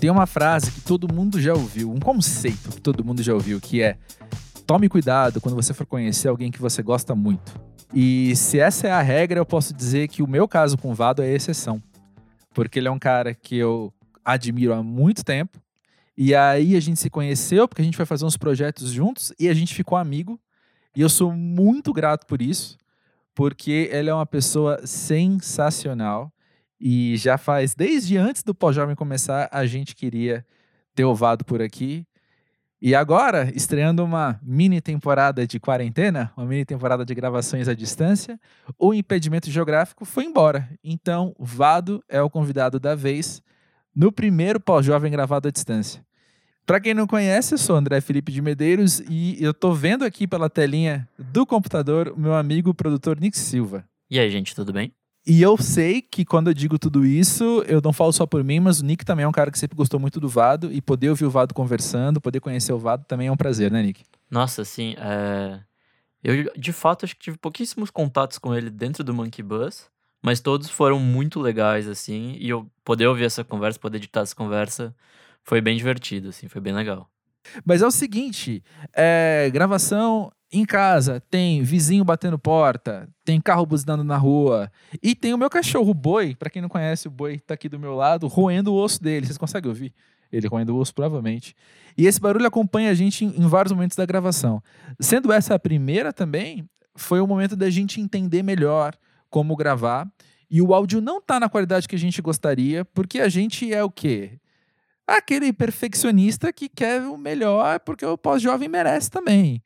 Tem uma frase que todo mundo já ouviu, um conceito que todo mundo já ouviu, que é: tome cuidado quando você for conhecer alguém que você gosta muito. E se essa é a regra, eu posso dizer que o meu caso com o Vado é exceção. Porque ele é um cara que eu admiro há muito tempo. E aí a gente se conheceu, porque a gente foi fazer uns projetos juntos e a gente ficou amigo. E eu sou muito grato por isso, porque ele é uma pessoa sensacional. E já faz, desde antes do Pós-Jovem começar, a gente queria ter o Vado por aqui. E agora, estreando uma mini temporada de quarentena, uma mini temporada de gravações à distância, o impedimento geográfico foi embora. Então, Vado é o convidado da vez no primeiro pós-jovem gravado à distância. Para quem não conhece, eu sou André Felipe de Medeiros e eu tô vendo aqui pela telinha do computador o meu amigo produtor Nick Silva. E aí, gente, tudo bem? E eu sei que quando eu digo tudo isso, eu não falo só por mim, mas o Nick também é um cara que sempre gostou muito do Vado e poder ouvir o Vado conversando, poder conhecer o Vado também é um prazer, né, Nick? Nossa, sim. É... Eu, de fato, acho que tive pouquíssimos contatos com ele dentro do Monkey Bus, mas todos foram muito legais, assim, e eu poder ouvir essa conversa, poder editar essa conversa, foi bem divertido, assim, foi bem legal. Mas é o seguinte, é, gravação em casa tem vizinho batendo porta, tem carro buzinando na rua e tem o meu cachorro, o Boi. Para quem não conhece, o Boi tá aqui do meu lado, roendo o osso dele. Vocês conseguem ouvir? Ele roendo o osso, provavelmente. E esse barulho acompanha a gente em, vários momentos da gravação. Sendo essa a primeira também, foi o momento da gente entender melhor como gravar. E o áudio não tá na qualidade que a gente gostaria, porque a gente é o quê? Aquele perfeccionista que quer o melhor, porque o pós-jovem merece também.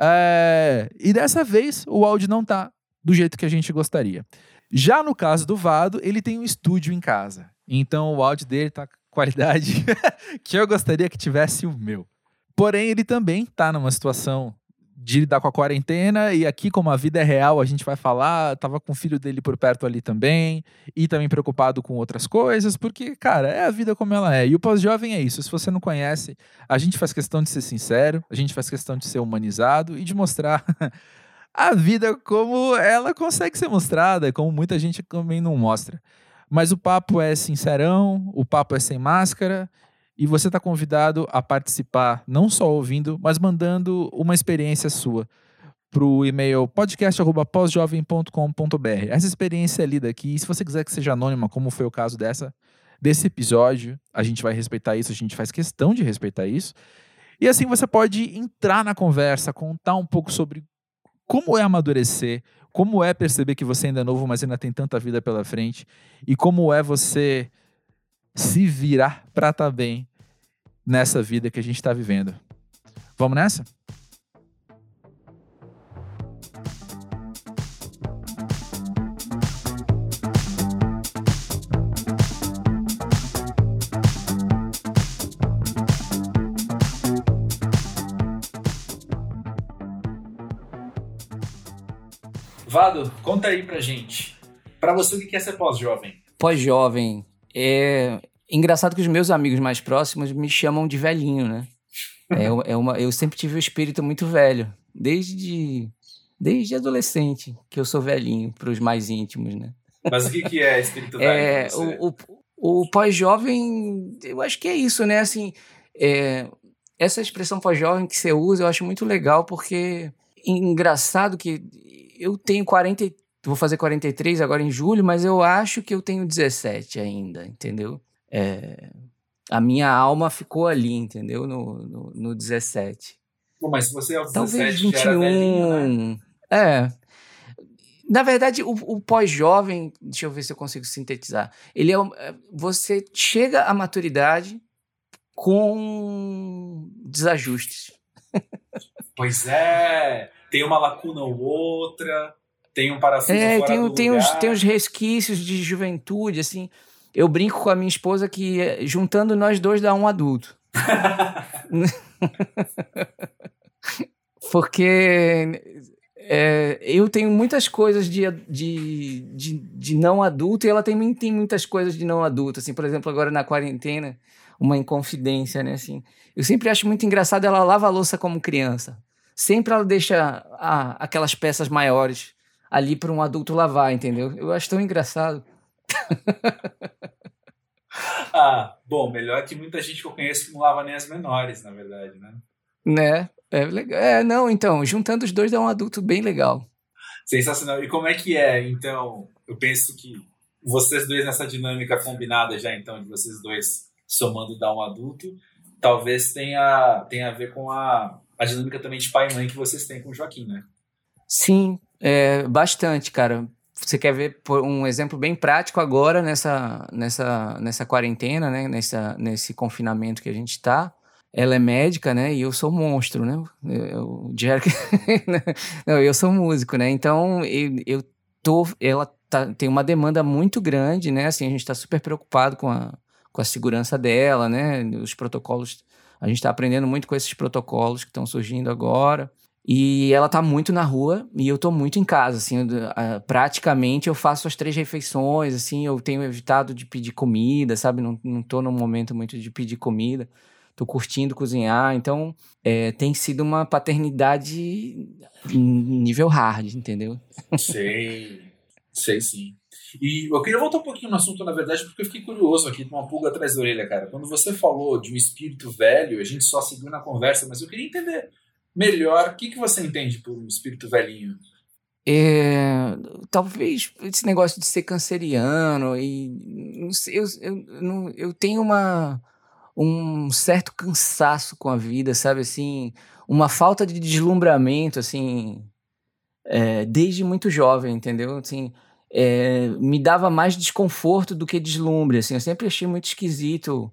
É, e dessa vez o áudio não tá do jeito que a gente gostaria. Já no caso do Vado, ele tem um estúdio em casa. Então o áudio dele tá com qualidade que eu gostaria que tivesse o meu. Porém, ele também tá numa situação de lidar com a quarentena e aqui como a vida é real, a gente vai falar, tava com o filho dele por perto ali também e também preocupado com outras coisas, porque, cara, é a vida como ela é. E o pós-jovem é isso. Se você não conhece, a gente faz questão de ser sincero, a gente faz questão de ser humanizado e de mostrar a vida como ela consegue ser mostrada, como muita gente também não mostra. Mas o papo é sincerão, o papo é sem máscara e você está convidado a participar, não só ouvindo, mas mandando uma experiência sua para o e-mail podcast.pósjovem.com.br. Essa experiência é lida aqui. E se você quiser que seja anônima, como foi o caso dessa, desse episódio, a gente vai respeitar isso, a gente faz questão de respeitar isso. E assim você pode entrar na conversa, contar um pouco sobre como é amadurecer, como é perceber que você ainda é novo, mas ainda tem tanta vida pela frente, e como é você se virar para estar tá bem nessa vida que a gente está vivendo. Vamos nessa? Vado, conta aí pra gente. Pra você, o que é ser pós-jovem? Pós-jovem é engraçado que os meus amigos mais próximos me chamam de velhinho, né? É, é uma, eu sempre tive o um espírito muito velho, desde, desde adolescente, que eu sou velhinho para os mais íntimos, né? Mas o que, que é espírito velho? É, o, o, o pós-jovem, eu acho que é isso, né? Assim, é, essa expressão pós-jovem que você usa, eu acho muito legal, porque engraçado que eu tenho 40, vou fazer 43 agora em julho, mas eu acho que eu tenho 17 ainda, entendeu? É, a minha alma ficou ali, entendeu? No, no, no 17. Bom, mas se você é o 17, Talvez 21, já era velhinho, né? É. Na verdade, o, o pós-jovem, deixa eu ver se eu consigo sintetizar. Ele é, é você chega à maturidade com desajustes. Pois é, tem uma lacuna ou outra, tem um parafuso é, fora tem, do tem lugar. Uns, tem uns resquícios de juventude, assim. Eu brinco com a minha esposa que eh, juntando nós dois dá um adulto. Porque é, eu tenho muitas coisas de, de, de, de, não adulto e ela também tem muitas coisas de não adulto. Assim, por exemplo, agora na quarentena, uma inconfidência, né? Assim, eu sempre acho muito engraçado ela lava a louça como criança. Sempre ela deixa a, aquelas peças maiores ali para um adulto lavar, entendeu? Eu acho tão engraçado. Ah, bom, melhor que muita gente que eu conheço que não lava nem as menores, na verdade, né? Né? É legal. É, não, então, juntando os dois é um adulto bem legal. Sensacional. E como é que é, então? Eu penso que vocês dois nessa dinâmica combinada já, então, de vocês dois somando dar um adulto, talvez tenha, tenha a ver com a, a dinâmica também de pai e mãe que vocês têm com o Joaquim, né? Sim, é, bastante, cara. Você quer ver um exemplo bem prático agora nessa, nessa, nessa quarentena, né? Nessa, nesse confinamento que a gente está. Ela é médica, né? E eu sou monstro, né? O Jerry... Não, eu sou músico, né? Então, eu, eu tô... Ela tá, tem uma demanda muito grande, né? Assim, a gente está super preocupado com a, com a segurança dela, né? Os protocolos... A gente está aprendendo muito com esses protocolos que estão surgindo agora. E ela tá muito na rua e eu tô muito em casa, assim, eu, praticamente eu faço as três refeições, assim, eu tenho evitado de pedir comida, sabe? Não, não tô num momento muito de pedir comida, tô curtindo cozinhar, então é, tem sido uma paternidade nível hard, entendeu? Sei, sei sim. E eu queria voltar um pouquinho no assunto, na verdade, porque eu fiquei curioso aqui, com uma pulga atrás da orelha, cara. Quando você falou de um espírito velho, a gente só seguiu na conversa, mas eu queria entender melhor. O que, que você entende por um espírito velhinho? É, talvez esse negócio de ser canceriano e sei, eu, eu, eu tenho uma, um certo cansaço com a vida, sabe assim, uma falta de deslumbramento, assim, é, desde muito jovem, entendeu? Assim, é, me dava mais desconforto do que deslumbre, assim, eu sempre achei muito esquisito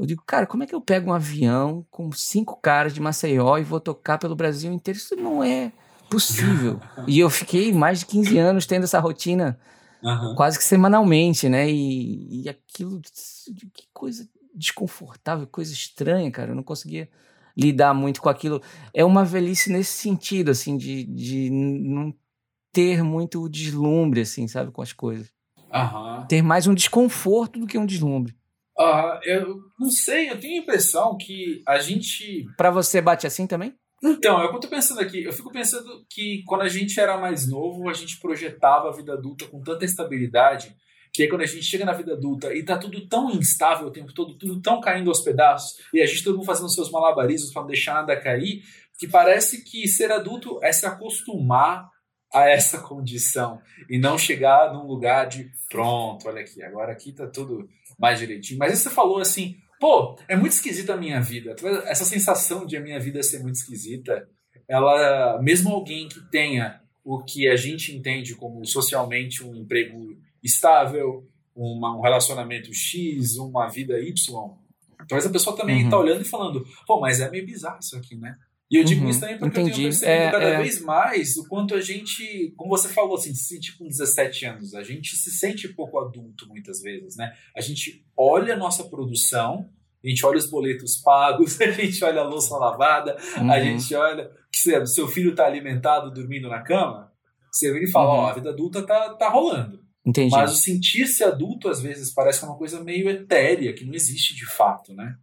eu digo, cara, como é que eu pego um avião com cinco caras de Maceió e vou tocar pelo Brasil inteiro? Isso não é possível. e eu fiquei mais de 15 anos tendo essa rotina uhum. quase que semanalmente, né? E, e aquilo, que coisa desconfortável, coisa estranha, cara. Eu não conseguia lidar muito com aquilo. É uma velhice nesse sentido, assim, de, de não ter muito deslumbre, assim, sabe, com as coisas. Uhum. Ter mais um desconforto do que um deslumbre. Uh, eu não sei, eu tenho a impressão que a gente. Para você bate assim também? Então, é eu tô pensando aqui. Eu fico pensando que quando a gente era mais novo, a gente projetava a vida adulta com tanta estabilidade que aí quando a gente chega na vida adulta e tá tudo tão instável o tempo todo, tudo tão caindo aos pedaços, e a gente todo mundo fazendo seus malabarismos para não deixar nada cair, que parece que ser adulto é se acostumar a essa condição e não chegar num lugar de pronto, olha aqui, agora aqui tá tudo mais direitinho. Mas você falou assim, pô, é muito esquisita a minha vida. Essa sensação de a minha vida ser muito esquisita, ela, mesmo alguém que tenha o que a gente entende como socialmente um emprego estável, uma, um relacionamento X, uma vida Y, talvez a pessoa também está uhum. olhando e falando, pô, mas é meio bizarro isso aqui, né? E eu digo uhum, isso também porque entendi. eu tenho percebido é, cada é. vez mais o quanto a gente, como você falou, assim, se sente com 17 anos, a gente se sente pouco adulto muitas vezes, né? A gente olha a nossa produção, a gente olha os boletos pagos, a gente olha a louça lavada, uhum. a gente olha que o seu filho está alimentado, dormindo na cama, você vem e fala, ó, uhum. a vida adulta tá, tá rolando. Entendi. Mas o sentir-se adulto, às vezes, parece uma coisa meio etérea, que não existe de fato, né?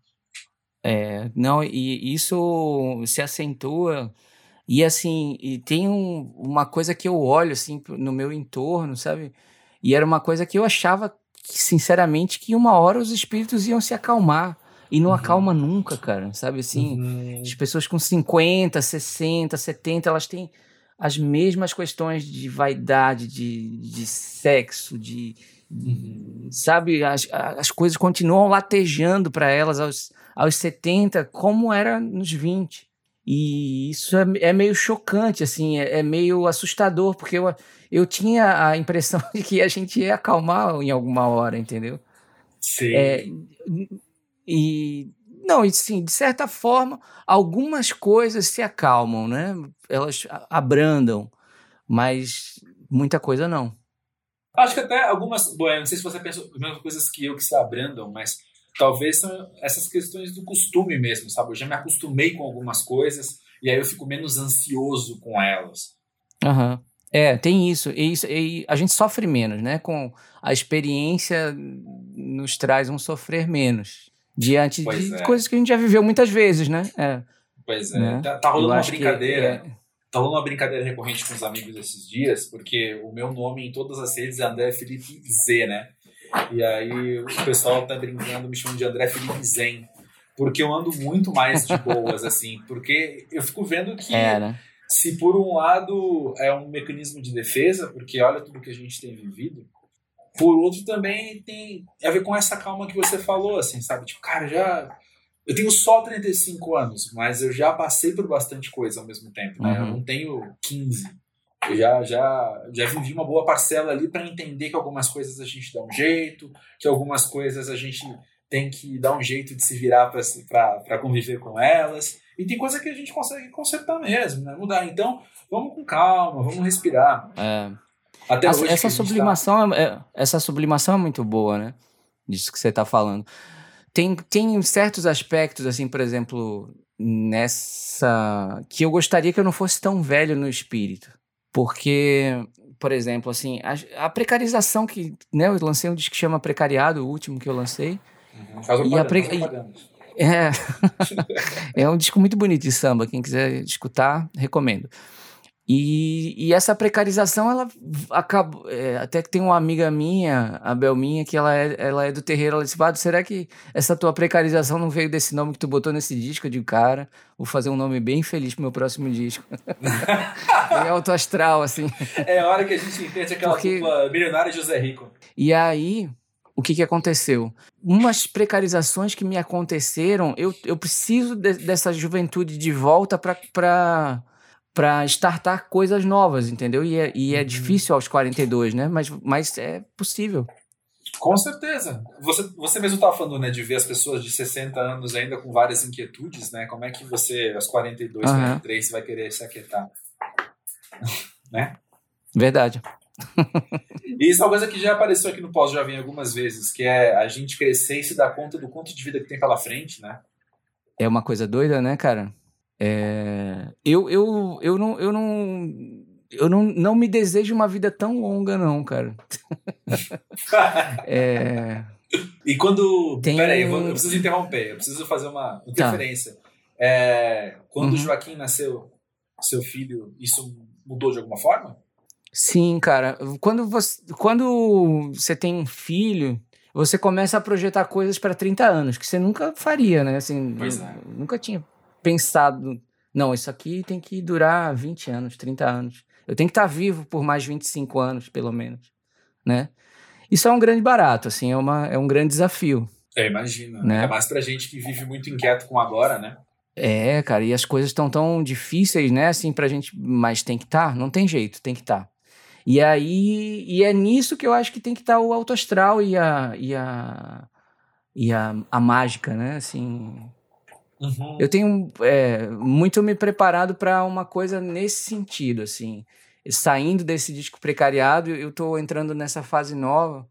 É, não, e isso se acentua. E assim, e tem um, uma coisa que eu olho assim no meu entorno, sabe? E era uma coisa que eu achava, sinceramente, que uma hora os espíritos iam se acalmar. E não uhum. acalma nunca, cara. Sabe assim? Uhum. As pessoas com 50, 60, 70, elas têm as mesmas questões de vaidade, de, de sexo, de. Uhum. Sabe? As, as coisas continuam latejando para elas aos aos 70 como era nos 20. E isso é, é meio chocante, assim, é, é, meio assustador, porque eu, eu tinha a impressão de que a gente ia acalmar em alguma hora, entendeu? Sim. É, e não, e sim, de certa forma, algumas coisas se acalmam, né? Elas abrandam, mas muita coisa não. Acho que até algumas. Bom, não sei se você pensa as mesmas coisas que eu que se abrandam, mas talvez são essas questões do costume mesmo, sabe? Eu já me acostumei com algumas coisas e aí eu fico menos ansioso com elas. Aham. Uhum. É, tem isso. E, isso. e a gente sofre menos, né? Com a experiência nos traz um sofrer menos diante pois de é. coisas que a gente já viveu muitas vezes, né? É. Pois é. Né? Tá, tá, rolando uma brincadeira. Que, é... Tá rolando uma brincadeira recorrente com os amigos esses dias, porque o meu nome em todas as redes é André Felipe Z, né? E aí o pessoal tá brincando, me chamando de André Felipe Zen. Porque eu ando muito mais de boas, assim. Porque eu fico vendo que É, né? se por um lado é um mecanismo de defesa, porque olha tudo que a gente tem vivido, por outro também tem a ver com essa calma que você falou, assim, sabe? Tipo, cara, já. Eu tenho só 35 anos, mas eu já passei por bastante coisa ao mesmo tempo, né? Eu Uhum. não tenho 15. Eu já, já, já vivi uma boa parcela ali para entender que algumas coisas a gente dá um jeito, que algumas coisas a gente tem que dar um jeito de se virar para conviver com elas. E tem coisa que a gente consegue consertar mesmo, né? Mudar. Então, vamos com calma, vamos respirar. É. Até Essa, hoje essa tá- sublimação é, é- essa sublimação é muito boa, né? Disso que você está falando. Tem, tem certos aspectos, assim, por exemplo, nessa. que eu gostaria que eu não fosse tão velho no espírito. Porque, por exemplo, assim, a, a precarização que. Né, eu lancei um disco que chama Precariado, o último que eu lancei. Uhum. Faz E a propaganda, pre- faz. É, é um disco muito bonito de samba. Quem quiser escutar, recomendo. E, e essa precarização, ela acabou. é, até que tem uma amiga minha, a Belminha, que ela é, ela é do terreiro. Ela disse: Vado, será que essa tua precarização não veio desse nome que tu botou nesse disco? Eu digo, cara, vou fazer um nome bem feliz pro meu próximo disco. bem alto astral, assim. É a hora que a gente entende aquela Porque- dupla milionária José Rico. E aí, o que, que aconteceu? Umas precarizações que me aconteceram, eu, eu preciso de- dessa juventude de volta para para startar coisas novas, entendeu? E é, e é Uhum. difícil aos 42, né? Mas, mas é possível. Com certeza. Você, você mesmo estava falando, né, de ver as pessoas de 60 anos ainda com várias inquietudes, né? Como é que você, aos 42, Aham. 43, vai querer se aquietar? né? Verdade. E isso é uma coisa que já apareceu aqui no Pós-Jovem algumas vezes, que é a gente crescer e se dar conta do quanto de vida que tem pela frente, né? É uma coisa doida, né, cara? É... Eu, eu, eu, não, eu, não, eu não, não me desejo uma vida tão longa, não, cara. É... E quando. Tem Peraí, eu, vou- eu preciso interromper, eu preciso fazer uma Tá. interferência. É, quando o Uhum. Joaquim nasceu, seu filho, isso mudou de alguma forma? Sim, cara. Quando você, quando você tem um filho, você começa a projetar coisas para 30 anos, que você nunca faria, né? Assim, Pois é. Nunca tinha pensado, não, isso aqui tem que durar 20 anos, 30 anos. Eu tenho que estar vivo por mais 25 anos, pelo menos, né? Isso é um grande barato, assim, é, uma, é um grande desafio. Eu imagino. Né? É mais pra gente que vive muito inquieto com agora, né? É, cara, e as coisas estão tão difíceis, né, assim, pra gente, mas tem que estar, não tem jeito, tem que estar. E aí, e é nisso que eu acho que tem que estar o alto astral e a, e a, e a, a mágica, né, assim. Uhum. Eu tenho é, muito me preparado para uma coisa nesse sentido, assim. Saindo desse disco precariado, eu tô entrando nessa fase nova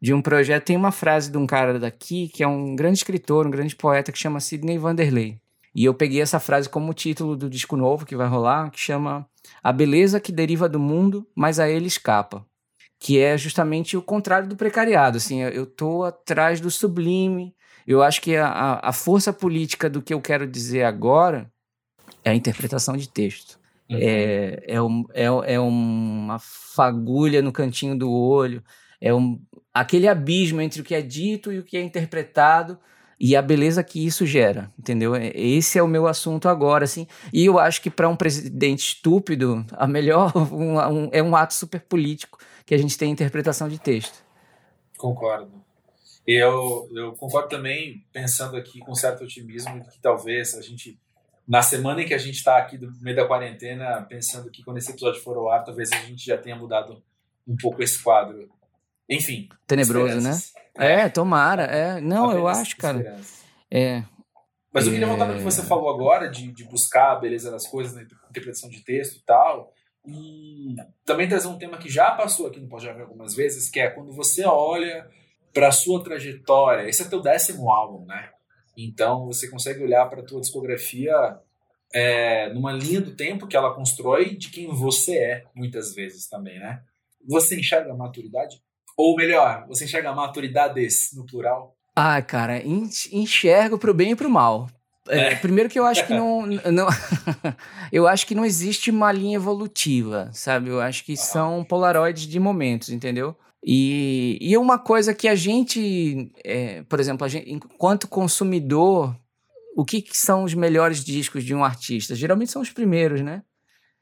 de um projeto. Tem uma frase de um cara daqui que é um grande escritor, um grande poeta que chama Sidney Vanderlei. E eu peguei essa frase como título do disco novo que vai rolar, que chama A beleza que deriva do mundo, mas a ele escapa. Que é justamente o contrário do precariado. Assim, eu- tô atrás do sublime. Eu acho que a, a, força política do que eu quero dizer agora é a interpretação de texto. Uhum. É, é, um, é, é uma fagulha no cantinho do olho, é um, aquele abismo entre o que é dito e o que é interpretado e a beleza que isso gera, entendeu? É- Esse é o meu assunto agora, assim. E eu acho que para um presidente estúpido, a melhor um- um- é um ato super político que a gente tem interpretação de texto. Concordo. Eu, eu concordo também, pensando aqui com certo otimismo, que talvez a gente, na semana em que a gente está aqui no meio da quarentena, pensando que quando esse episódio for ao ar, talvez a gente já tenha mudado um pouco esse quadro. Enfim. Tenebroso, né? esperanças. É, tomara. É. Não, eu acho, cara. É. Mas eu queria voltar no que você falou agora, de, de buscar a beleza das coisas na interpretação de texto e tal. E também trazer um tema que já passou aqui no Pode algumas vezes, que é quando você olha para a sua trajetória. Esse é teu décimo álbum, né? Então você consegue olhar para a tua discografia é, numa linha do tempo que ela constrói de quem você é, muitas vezes também, né? Você enxerga a maturidade? Ou melhor, você enxerga maturidades no plural? Ah, cara, en- enxergo pro bem e pro mal. é, primeiro que eu acho que não, não eu acho que não existe uma linha evolutiva, sabe? Eu acho que são polaroides de momentos, entendeu? E, e uma coisa que a gente, é, por exemplo, a gente, enquanto consumidor, o que, que, são os melhores discos de um artista? Geralmente são os primeiros, né?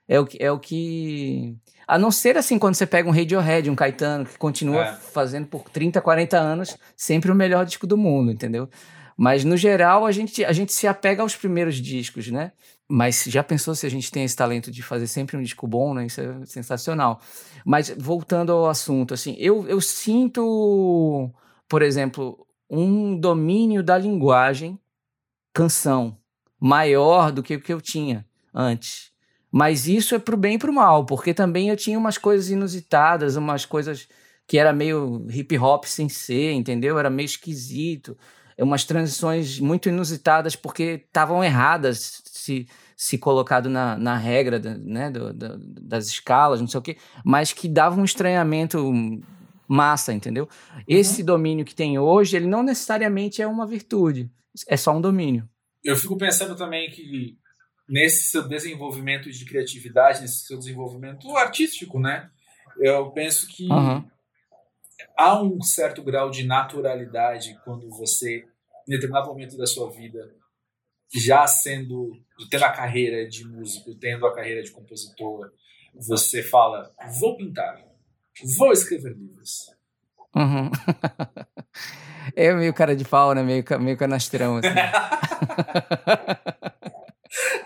É o, que, é o que. A não ser assim, quando você pega um Radiohead, um Caetano, que continua é. fazendo por 30, 40 anos, sempre o melhor disco do mundo, entendeu? Mas, no geral, a gente, a gente se apega aos primeiros discos, né? Mas já pensou se a gente tem esse talento de fazer sempre um disco bom, né? Isso é sensacional. Mas, voltando ao assunto, assim, eu, eu sinto, por exemplo, um domínio da linguagem canção maior do que o que eu tinha antes. Mas isso é pro bem e pro mal, porque também eu tinha umas coisas inusitadas, umas coisas que era meio hip hop sem ser, entendeu? Era meio esquisito. Umas transições muito inusitadas porque estavam erradas se, se colocado na, na regra né, do, do, das escalas, não sei o quê, mas que davam um estranhamento massa, entendeu? Uhum. Esse domínio que tem hoje, ele não necessariamente é uma virtude, é só um domínio. Eu fico pensando também que nesse seu desenvolvimento de criatividade, nesse seu desenvolvimento artístico, né? Eu penso que uhum. Há um certo grau de naturalidade quando você, em determinado momento da sua vida, já sendo, tendo a carreira de músico, tendo a carreira de compositor, você fala, vou pintar, vou escrever livros. Uhum. é meio cara de pau, né? Meio, meio canastrão, assim.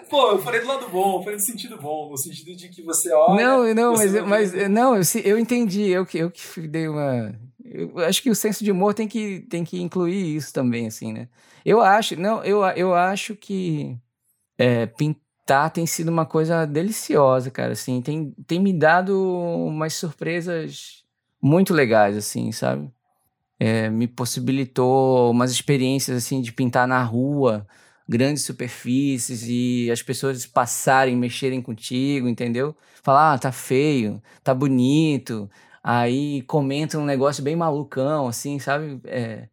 Pô, eu falei do lado bom, eu falei no sentido bom, no sentido de que você olha. Não, não, mas, eu, mas não, eu, eu entendi, eu que, eu que dei uma. Eu acho que o senso de humor tem que, tem que incluir isso também, assim, né? Eu acho, não, eu, eu acho que é, pintar tem sido uma coisa deliciosa, cara, assim, tem, tem me dado umas surpresas muito legais, assim, sabe? É, me possibilitou umas experiências, assim, de pintar na rua, grandes superfícies e as pessoas passarem, mexerem contigo, entendeu? Falar, ah, tá feio, tá bonito. Aí comentam um negócio bem malucão, assim, sabe? É,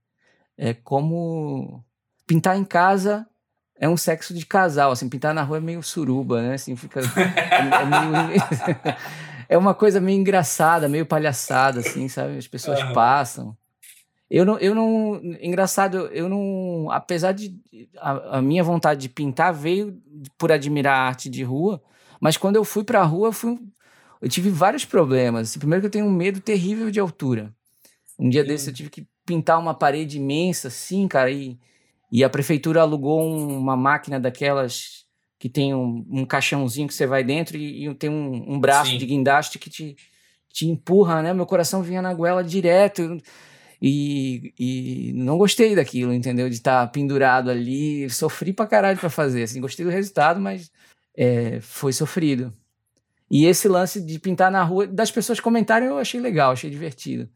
é como pintar em casa é um sexo de casal, assim, pintar na rua é meio suruba, né? Assim, fica. É, meio, é uma coisa meio engraçada, meio palhaçada, assim, sabe? As pessoas uhum. passam. Eu não, eu não. Engraçado, eu não. Apesar de. A, a, minha vontade de pintar veio por admirar a arte de rua, mas quando eu fui pra rua, eu, fui, eu tive vários problemas. Assim, primeiro, que eu tenho um medo terrível de altura. Um dia desse eu tive que pintar uma parede imensa, assim, cara, e, e a prefeitura alugou um, uma máquina daquelas que tem um, um caixãozinho que você vai dentro e, e tem um, um braço Sim. de guindaste que te, te empurra, né? Meu coração vinha na goela direto. Eu, e, e não gostei daquilo, entendeu? De estar tá pendurado ali. Sofri pra caralho pra fazer. Assim, gostei do resultado, mas é, foi sofrido. E esse lance de pintar na rua, das pessoas comentarem, eu achei legal, achei divertido.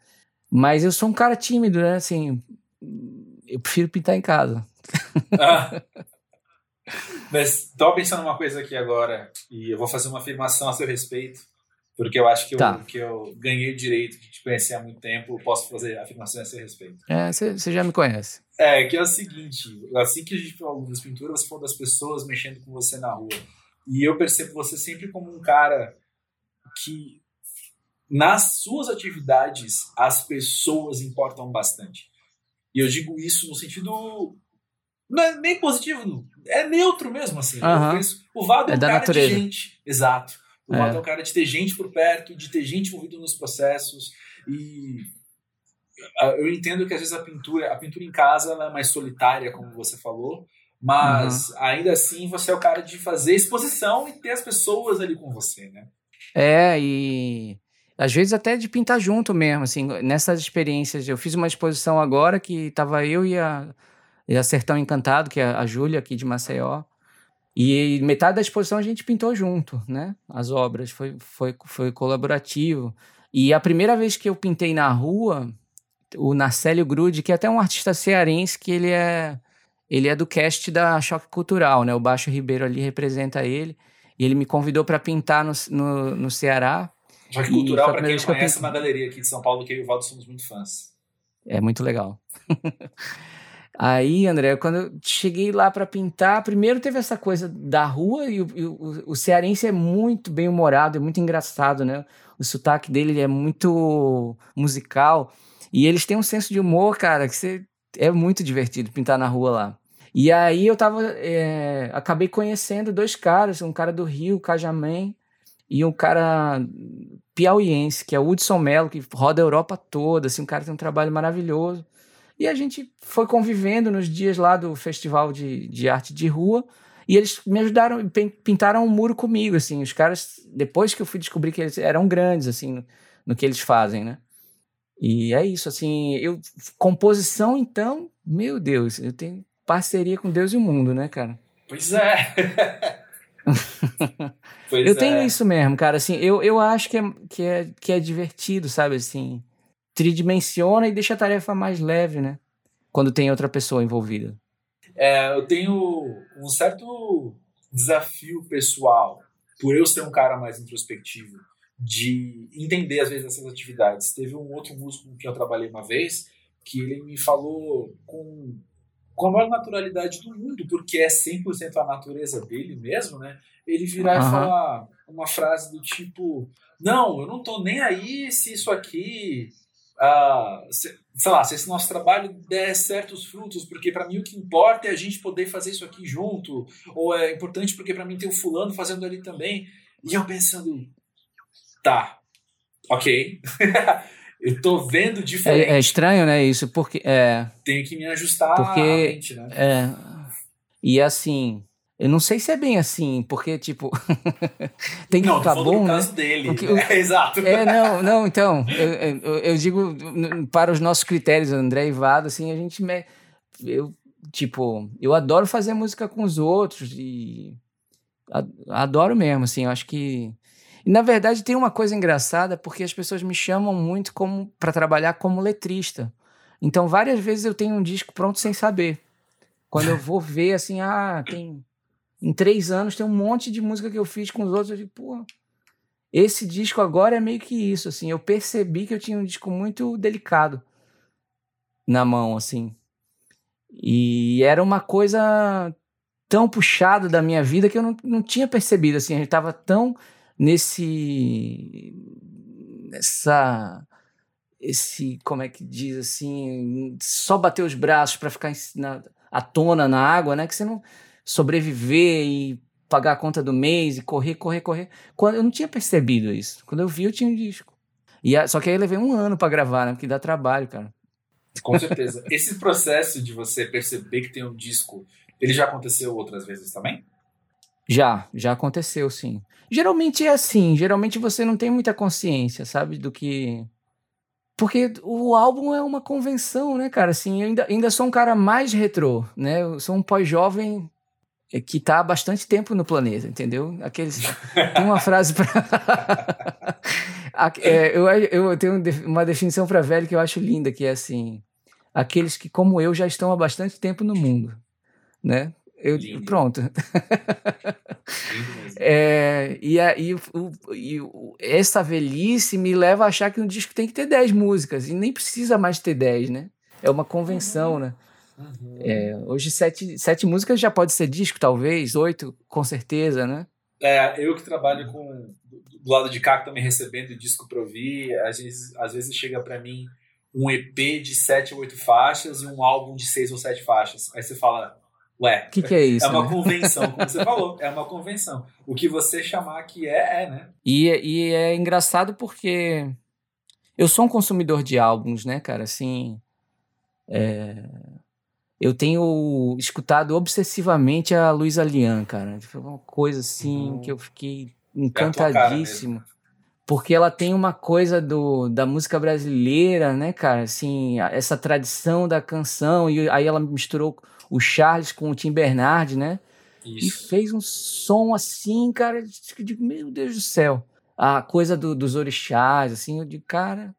Mas eu sou um cara tímido, né? Assim, eu prefiro pintar em casa. Ah. Mas tô pensando uma coisa aqui agora, e eu vou fazer uma afirmação a seu respeito. Porque eu acho que, tá. eu, que eu ganhei o direito de te conhecer há muito tempo, eu posso fazer afirmações a seu respeito. É, você já me conhece. É, que é o seguinte, assim que a gente falou das pinturas, você falou das pessoas mexendo com você na rua. E eu percebo você sempre como um cara que nas suas atividades as pessoas importam bastante. E eu digo isso no sentido não é nem positivo, é neutro mesmo assim. O Vado é, é um cara natureza. de gente, exato. O é. é um cara de ter gente por perto, de ter gente envolvida nos processos. E eu entendo que às vezes a pintura, a pintura em casa é mais solitária, como você falou, mas uhum. ainda assim você é o cara de fazer exposição e ter as pessoas ali com você, né? É, e às vezes até de pintar junto mesmo, assim, nessas experiências. Eu fiz uma exposição agora que tava eu e a, e a Sertão Encantado, que é a Júlia aqui de Maceió. E metade da exposição a gente pintou junto, né? As obras, foi, foi, foi colaborativo. E a primeira vez que eu pintei na rua, o Narcélio Grude, que é até um artista cearense, que ele é, ele é do cast da Choque Cultural, né? O Baixo Ribeiro ali representa ele. E ele me convidou para pintar no, no, no Ceará. Choque Cultural, para quem não conhece, é uma galeria aqui de São Paulo que eu e o Valdo somos muito fãs. É muito legal. Aí, André, quando eu cheguei lá para pintar, primeiro teve essa coisa da rua e, o, e o, o, cearense é muito bem humorado, é muito engraçado, né? O sotaque dele é muito musical e eles têm um senso de humor, cara, que você, é muito divertido pintar na rua lá. E aí eu tava, é, acabei conhecendo dois caras, um cara do Rio, Cajamém, e um cara piauiense, que é o Hudson Mello, que roda a Europa toda, assim, um cara tem um trabalho maravilhoso. E a gente foi convivendo nos dias lá do Festival de, de Arte de Rua. E eles me ajudaram, pintaram um muro comigo, assim. Os caras, depois que eu fui descobrir que eles eram grandes, assim, no, no que eles fazem, né? E é isso, assim. Eu, composição, então, meu Deus, eu tenho parceria com Deus e o mundo, né, cara? Pois é. pois eu é. tenho isso mesmo, cara. Assim, eu, eu acho que é, que, é, que é divertido, sabe? Assim, tridimensiona e deixa a tarefa mais leve, né? Quando tem outra pessoa envolvida. É, eu tenho um certo desafio pessoal, por eu ser um cara mais introspectivo, de entender às vezes essas atividades. Teve um outro músico com quem eu trabalhei uma vez que ele me falou com, com a maior naturalidade do mundo, porque é 100% a natureza dele mesmo, né? Ele virar uhum. e falar uma frase do tipo: Não, eu não tô nem aí se isso aqui Uh, se, sei lá, se esse nosso trabalho der certos frutos, porque para mim o que importa é a gente poder fazer isso aqui junto, ou é importante porque para mim tem o fulano fazendo ali também. E eu pensando, tá, ok, eu tô vendo diferente. É, é, estranho, né, isso, porque... É, Tenho que me ajustar porque, mente, né? É, e assim, eu não sei se é bem assim, porque, tipo, tem que não, ficar bom, né? dele. Porque, é, exato. É, não, não, então, eu, eu, eu, digo, para os nossos critérios, André e Vado, assim, a gente, me, eu, tipo, eu adoro fazer música com os outros e adoro mesmo, assim, eu acho que... E, na verdade, tem uma coisa engraçada, porque as pessoas me chamam muito como para trabalhar como letrista. Então, várias vezes eu tenho um disco pronto sem saber. Quando eu vou ver, assim, ah, tem em três anos tem um monte de música que eu fiz com os outros. Eu digo, pô, esse disco agora é meio que isso, assim. Eu percebi que eu tinha um disco muito delicado na mão, assim. E era uma coisa tão puxada da minha vida que eu não, não tinha percebido, assim. A gente tava tão nesse... Nessa... Esse, como é que diz assim, só bater os braços para ficar na, à tona na água, né? Que você não sobreviver e pagar a conta do mês e correr, correr, correr. Quando eu não tinha percebido isso. Quando eu vi, eu tinha um disco. E a, só que aí levei um ano para gravar, né? Porque dá trabalho, cara. Com certeza. Esse processo de você perceber que tem um disco, ele já aconteceu outras vezes também? Já, já aconteceu, sim. Geralmente é assim, geralmente você não tem muita consciência, sabe, do que porque o álbum é uma convenção, né, cara? Assim, eu ainda, ainda sou um cara mais retrô, né? Eu sou um pós-jovem que está há bastante tempo no planeta, entendeu? Aqueles tem uma frase para é, eu, eu tenho uma definição para velho que eu acho linda, que é assim: aqueles que como eu já estão há bastante tempo no mundo, né? Eu, pronto. é, e aí, e essa velhice me leva a achar que um disco tem que ter 10 músicas, e nem precisa mais ter 10, né? É uma convenção, uhum. né? Uhum. É, hoje, sete, sete músicas já pode ser disco, talvez, oito, com certeza, né? É, eu que trabalho com do lado de cá, que também recebendo disco para ouvir, às vezes, às vezes chega para mim um EP de sete ou oito faixas e um álbum de seis ou sete faixas. Aí você fala, ué, que, que, é isso? É uma né? convenção, como você falou, é uma convenção. O que você chamar que é, é, né? E, e é engraçado porque eu sou um consumidor de álbuns, né, cara? Assim, é, eu tenho escutado obsessivamente a Luísa Lian, cara. Foi uma coisa assim uhum. que eu fiquei é encantadíssimo. Porque ela tem uma coisa do, da música brasileira, né, cara? Assim, essa tradição da canção. E aí ela misturou o Charles com o Tim Bernard, né? Isso. E fez um som assim, cara. Eu digo, meu Deus do céu. A coisa do, dos orixás, assim, eu digo, cara,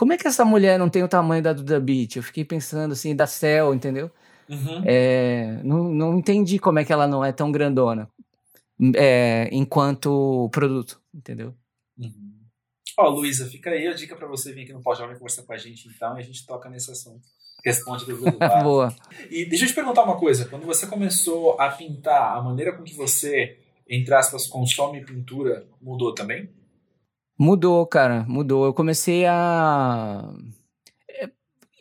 como é que essa mulher não tem o tamanho da Duda Beat? Eu fiquei pensando assim, da Cell, entendeu? Uhum. É, não, não entendi como é que ela não é tão grandona é, enquanto produto, entendeu? Uhum. Ó, Luísa, fica aí a dica para você vir aqui no Pós-Jovem conversar com a gente, então, e a gente toca nesse assunto. Responde do Boa. E deixa eu te perguntar uma coisa. Quando você começou a pintar, a maneira com que você, entre aspas, consome pintura mudou também? Mudou, cara, mudou. Eu comecei a. É,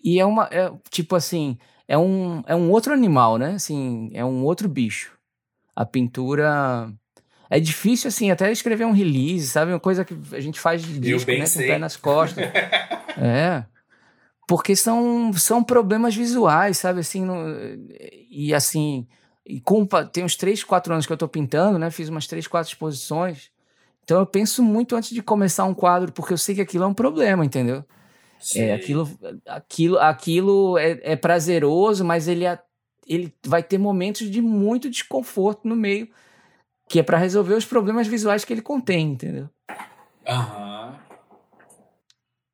e é uma. É, tipo assim, é um, é um outro animal, né? Assim, é um outro bicho. A pintura. É difícil, assim, até escrever um release, sabe? Uma coisa que a gente faz de disco, né? Com o pé nas costas. é. Porque são, são problemas visuais, sabe? Assim, no, e assim, e com, tem uns 3, 4 anos que eu tô pintando, né? Fiz umas 3, 4 exposições. Então eu penso muito antes de começar um quadro, porque eu sei que aquilo é um problema, entendeu? É, aquilo aquilo, aquilo é, é prazeroso, mas ele, é, ele vai ter momentos de muito desconforto no meio, que é para resolver os problemas visuais que ele contém, entendeu? Aham.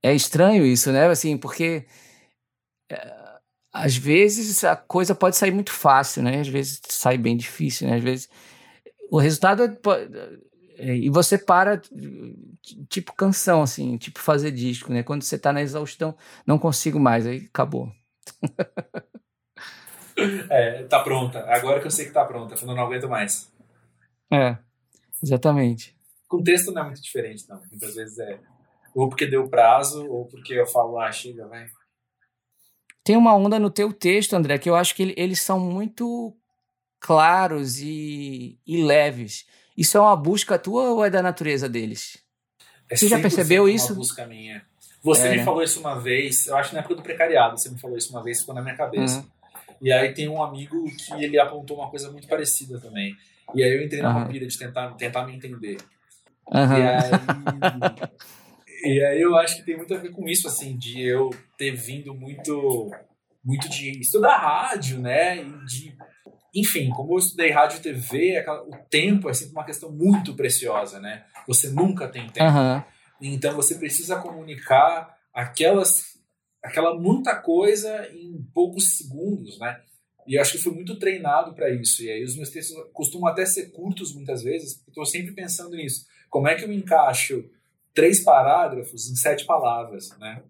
É estranho isso, né? Assim, porque é, às vezes a coisa pode sair muito fácil, né? Às vezes sai bem difícil, né? Às vezes o resultado é, e você para tipo canção assim, tipo fazer disco, né? Quando você tá na exaustão, não consigo mais, aí acabou. é, tá pronta. Agora que eu sei que tá pronta, quando eu não aguento mais. É. Exatamente. Com texto não é muito diferente, não. Muitas vezes é ou porque deu prazo, ou porque eu falo, ah, chega, vai. Tem uma onda no teu texto, André, que eu acho que eles são muito claros e, e leves. Isso é uma busca tua ou é da natureza deles? É você já percebeu isso? Uma busca minha. Você é, me né? falou isso uma vez, eu acho na época do precariado, você me falou isso uma vez, ficou na minha cabeça. Uhum. E aí tem um amigo que ele apontou uma coisa muito parecida também. E aí eu entrei na uhum. pira de tentar, tentar me entender. Uhum. E aí E aí eu acho que tem muito a ver com isso, assim, de eu ter vindo muito, muito de estudar rádio, né? E de, enfim, como eu estudei rádio e TV, o tempo é sempre uma questão muito preciosa, né? Você nunca tem tempo. Uhum. Então você precisa comunicar aquelas, aquela muita coisa em poucos segundos, né? E eu acho que fui muito treinado para isso. E aí os meus textos costumam até ser curtos muitas vezes, porque estou sempre pensando nisso. Como é que eu encaixo três parágrafos em sete palavras, né?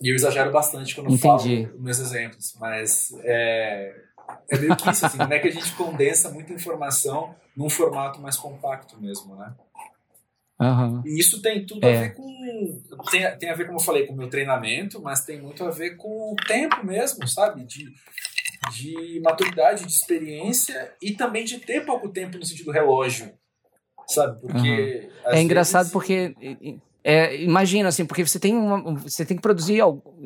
E eu exagero bastante quando Entendi. falo meus exemplos, mas é, é meio que isso, assim, como é que a gente condensa muita informação num formato mais compacto mesmo, né? Uhum. E isso tem tudo é. a ver com. Tem, tem a ver, como eu falei, com o meu treinamento, mas tem muito a ver com o tempo mesmo, sabe? De, de maturidade, de experiência e também de ter pouco tempo no sentido relógio, sabe? Porque. Uhum. É engraçado vezes, porque é, imagina assim, porque você tem uma, você tem que produzir,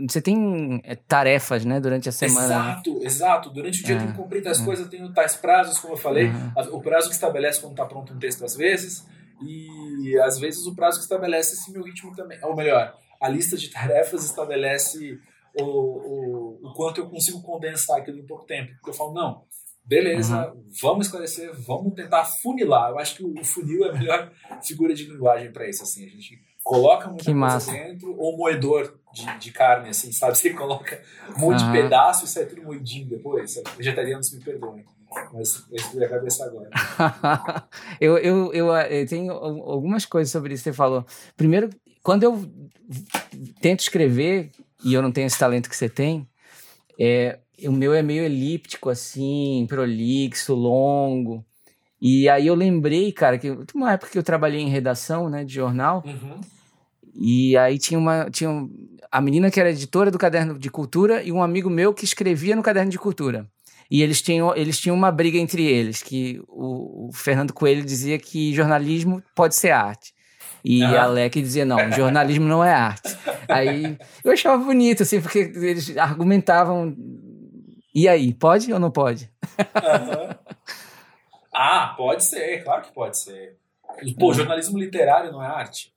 você tem é, tarefas, né, durante a semana. Exato, exato. Durante o dia é, tem que cumprir tais é. coisas, eu tenho tais prazos, como eu falei, uhum. o prazo que estabelece quando está pronto um texto às vezes, e às vezes o prazo que estabelece esse meu ritmo também, ou melhor, a lista de tarefas estabelece o, o, o quanto eu consigo condensar aquilo em pouco tempo. Porque eu falo, não, beleza, uhum. vamos esclarecer, vamos tentar funilar. Eu acho que o funil é a melhor figura de linguagem para isso, assim, a gente coloca muita que coisa massa. dentro, ou moedor de, de carne, assim, sabe? Você coloca um monte uhum. de pedaço e sai tudo moidinho depois. Sabe? Vegetarianos me perdoem. Mas eu estou a cabeça agora. eu, eu, eu, eu, tenho algumas coisas sobre isso que você falou. Primeiro, quando eu tento escrever, e eu não tenho esse talento que você tem, é, o meu é meio elíptico, assim, prolixo, longo. E aí eu lembrei, cara, que uma época que eu trabalhei em redação, né, de jornal. Uhum. E aí tinha uma tinha um, a menina que era editora do caderno de cultura e um amigo meu que escrevia no caderno de cultura. E eles tinham, eles tinham uma briga entre eles, que o, o Fernando Coelho dizia que jornalismo pode ser arte. E ah. a Leque dizia, não, jornalismo não é arte. Aí eu achava bonito, assim, porque eles argumentavam. E aí, pode ou não pode? Uhum. Ah, pode ser, claro que pode ser. pô, jornalismo literário não é arte?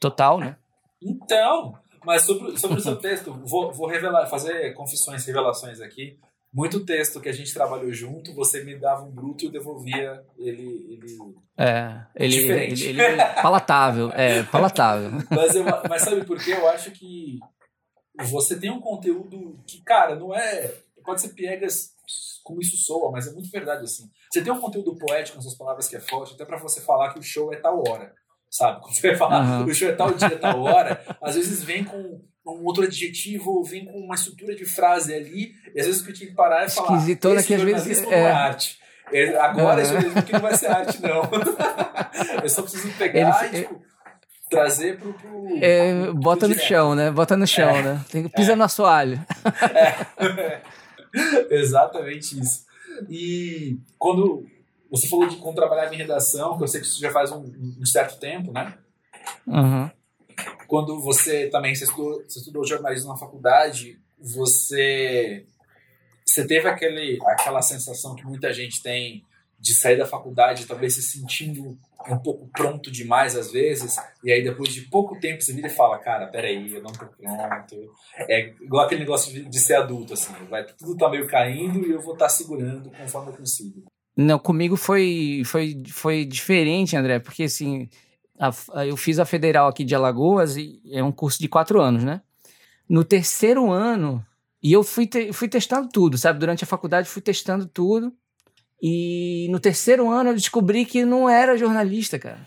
Total, né? Então, mas sobre, sobre o seu texto, vou, vou revelar, fazer confissões, revelações aqui. Muito texto que a gente trabalhou junto, você me dava um bruto e eu devolvia ele. ele é, ele, diferente. Ele, ele, palatável, é, palatável. mas, eu, mas sabe por quê? Eu acho que você tem um conteúdo que, cara, não é. Pode ser piegas como isso soa, mas é muito verdade assim. Você tem um conteúdo poético nas suas palavras que é forte, até para você falar que o show é tal hora. Sabe? Quando você vai falar, uhum. o show é tal dia, tal hora, às vezes vem com um outro adjetivo, vem com uma estrutura de frase ali, e às vezes o que eu tinha que parar e falar, Esquisitona que às vezes é... é arte. Agora, uhum. isso que não vai ser arte, não. eu só preciso pegar Ele, e, tipo, trazer pro. pro, é, bota pro no chão, né? Bota no chão, é, né? Tem que pisar é. no assoalho. É. Exatamente isso. E quando você falou de como trabalhar em redação, que eu sei que isso já faz um, um certo tempo, né? Uhum. Quando você também você estudou, você estudou jornalismo na faculdade, você você teve aquele, aquela sensação que muita gente tem de sair da faculdade, talvez se sentindo um pouco pronto demais às vezes, e aí depois de pouco tempo você vira e fala, cara, peraí, eu não tô pronto. É igual aquele negócio de, de ser adulto, assim, vai, tudo tá meio caindo e eu vou estar tá segurando conforme eu consigo. Não, comigo foi, foi, foi diferente, André, porque assim, a, eu fiz a federal aqui de Alagoas e é um curso de quatro anos, né? No terceiro ano, e eu fui, te, fui testando tudo, sabe? Durante a faculdade fui testando tudo. E no terceiro ano eu descobri que não era jornalista, cara.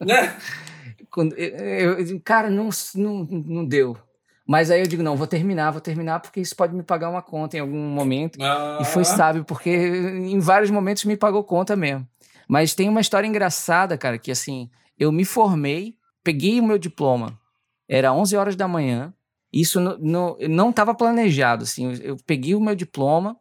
Né? Quando, eu, eu, cara, não, não, não deu. Mas aí eu digo, não, vou terminar, vou terminar, porque isso pode me pagar uma conta em algum momento. Ah. E foi sábio, porque em vários momentos me pagou conta mesmo. Mas tem uma história engraçada, cara, que assim, eu me formei, peguei o meu diploma, era 11 horas da manhã, isso não estava planejado, assim, eu peguei o meu diploma,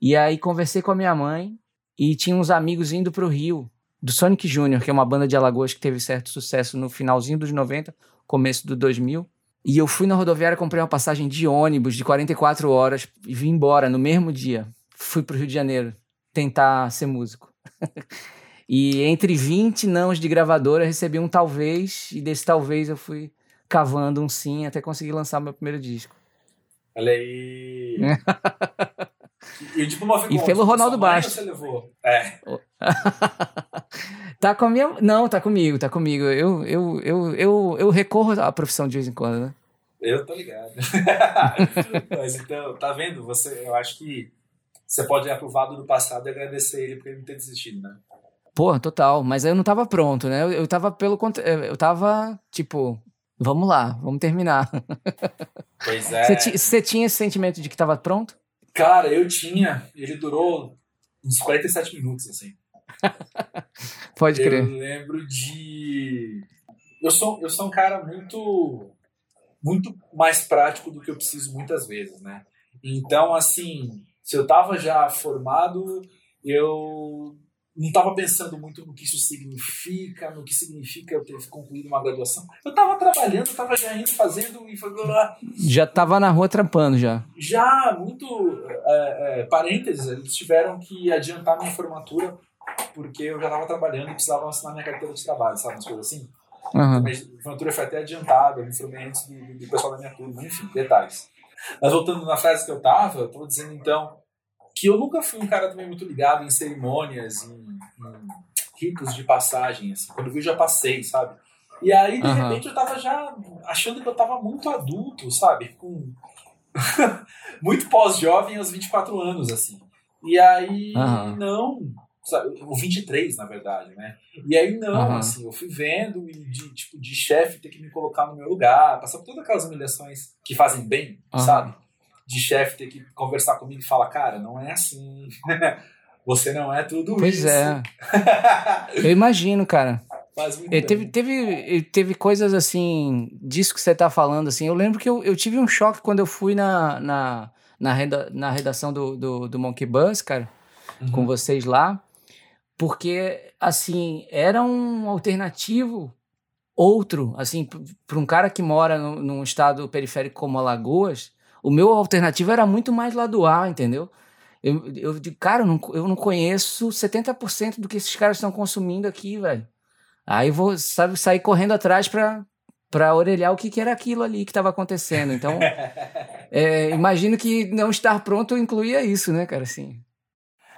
e aí conversei com a minha mãe e tinha uns amigos indo para o Rio, do Sonic Júnior, que é uma banda de Alagoas que teve certo sucesso no finalzinho dos 90, começo do 2000. E eu fui na rodoviária, comprei uma passagem de ônibus de 44 horas e vim embora no mesmo dia. Fui para o Rio de Janeiro tentar ser músico. e entre 20 nãos de gravadora, recebi um talvez, e desse talvez eu fui cavando um sim até conseguir lançar meu primeiro disco. Olha aí! E, tipo, uma e pelo Ronaldo Bastos. Levou? É. tá com a minha. Não, tá comigo, tá comigo. Eu, eu, eu, eu, eu recorro à profissão de vez em quando, né? Eu tô ligado. Mas então, tá vendo? Você, eu acho que você pode aprovar do passado e agradecer ele por ele não ter desistido, né? Pô, total. Mas eu não tava pronto, né? Eu, eu tava pelo contrário. Eu tava, tipo, vamos lá, vamos terminar. Pois é. Você tinha esse sentimento de que tava pronto? Cara, eu tinha. Ele durou uns 47 minutos, assim. Pode crer. Eu lembro de. Eu sou, eu sou um cara muito. Muito mais prático do que eu preciso muitas vezes, né? Então, assim, se eu tava já formado, eu não estava pensando muito no que isso significa, no que significa eu ter concluído uma graduação. Eu estava trabalhando, estava já indo, fazendo e Já estava na rua trampando já. Já, muito. É, é, parênteses, eles tiveram que adiantar minha formatura porque eu já estava trabalhando e precisava assinar minha carteira de trabalho, sabe? Umas coisas assim. Uhum. A formatura foi até adiantada, eu me formei antes do, do pessoal da minha turma, enfim, detalhes. Mas voltando na frase que eu estava, eu estava dizendo então que eu nunca fui um cara também muito ligado em cerimônias, em, em ritos de passagem, assim. Quando eu vi, eu já passei, sabe? E aí, de uhum. repente, eu tava já achando que eu tava muito adulto, sabe? Com... muito pós-jovem aos 24 anos, assim. E aí, uhum. não. O 23, na verdade, né? E aí, não, uhum. assim, eu fui vendo e de, tipo, de chefe ter que me colocar no meu lugar, passar por todas aquelas humilhações que fazem bem, sabe? de chefe ter que conversar comigo e falar, cara, não é assim. Você não é tudo pois isso. Pois é. Eu imagino, cara. Eu teve, teve, teve coisas assim, disso que você tá falando, assim. Eu lembro que eu, eu tive um choque quando eu fui na, na, na, reda, na redação do, do, do Monkey Bus, cara, uhum. com vocês lá, porque, assim, era um alternativo outro, assim, para um cara que mora no, num estado periférico como Alagoas, o meu alternativo era muito mais lá do A, entendeu? Eu, eu digo, cara, eu não, eu não conheço 70% do que esses caras estão consumindo aqui, velho. Aí vou, sabe, sair correndo atrás pra, pra orelhar o que, que era aquilo ali que estava acontecendo. Então, é, imagino que não estar pronto incluía isso, né, cara, assim.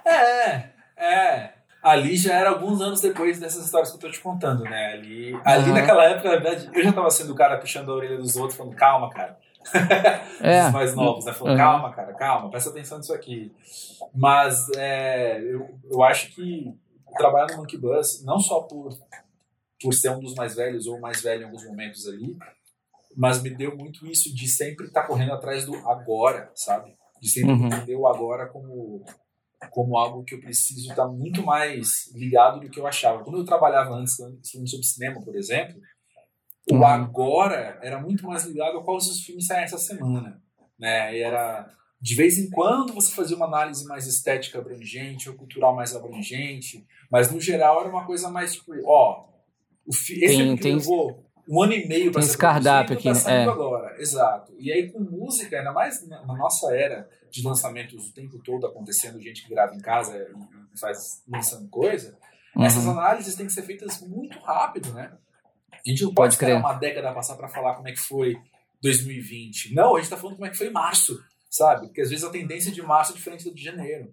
É, é. Ali já era alguns anos depois dessas histórias que eu tô te contando, né? Ali, ali uhum. naquela época, na verdade, eu já tava sendo o cara puxando a orelha dos outros, falando, calma, cara é. Os mais novos, né? Falou, uhum. calma, cara, calma, presta atenção nisso aqui. Mas é, eu, eu acho que trabalhar no Monkey Bus, não só por por ser um dos mais velhos ou mais velho em alguns momentos ali, mas me deu muito isso de sempre estar tá correndo atrás do agora, sabe? De sempre uhum. entender o agora como como algo que eu preciso estar muito mais ligado do que eu achava. Quando eu trabalhava antes, falando sobre cinema, por exemplo, uhum. o agora era muito mais ligado a quais os filmes saem essa semana, né? E era de vez em quando você fazia uma análise mais estética abrangente ou cultural mais abrangente, mas no geral era uma coisa mais tipo, ó, o fi, esse tem, tem, levou um ano e meio para ser cardápio aqui, tá é. agora, exato. E aí com música, ainda mais na nossa era de lançamentos o tempo todo acontecendo, gente que grava em casa e faz lançando coisa, uhum. essas análises têm que ser feitas muito rápido, né? A gente não pode, pode esperar uma década passar para falar como é que foi 2020. Não, a gente está falando como é que foi março, sabe? Porque às vezes a tendência de março é diferente da de janeiro.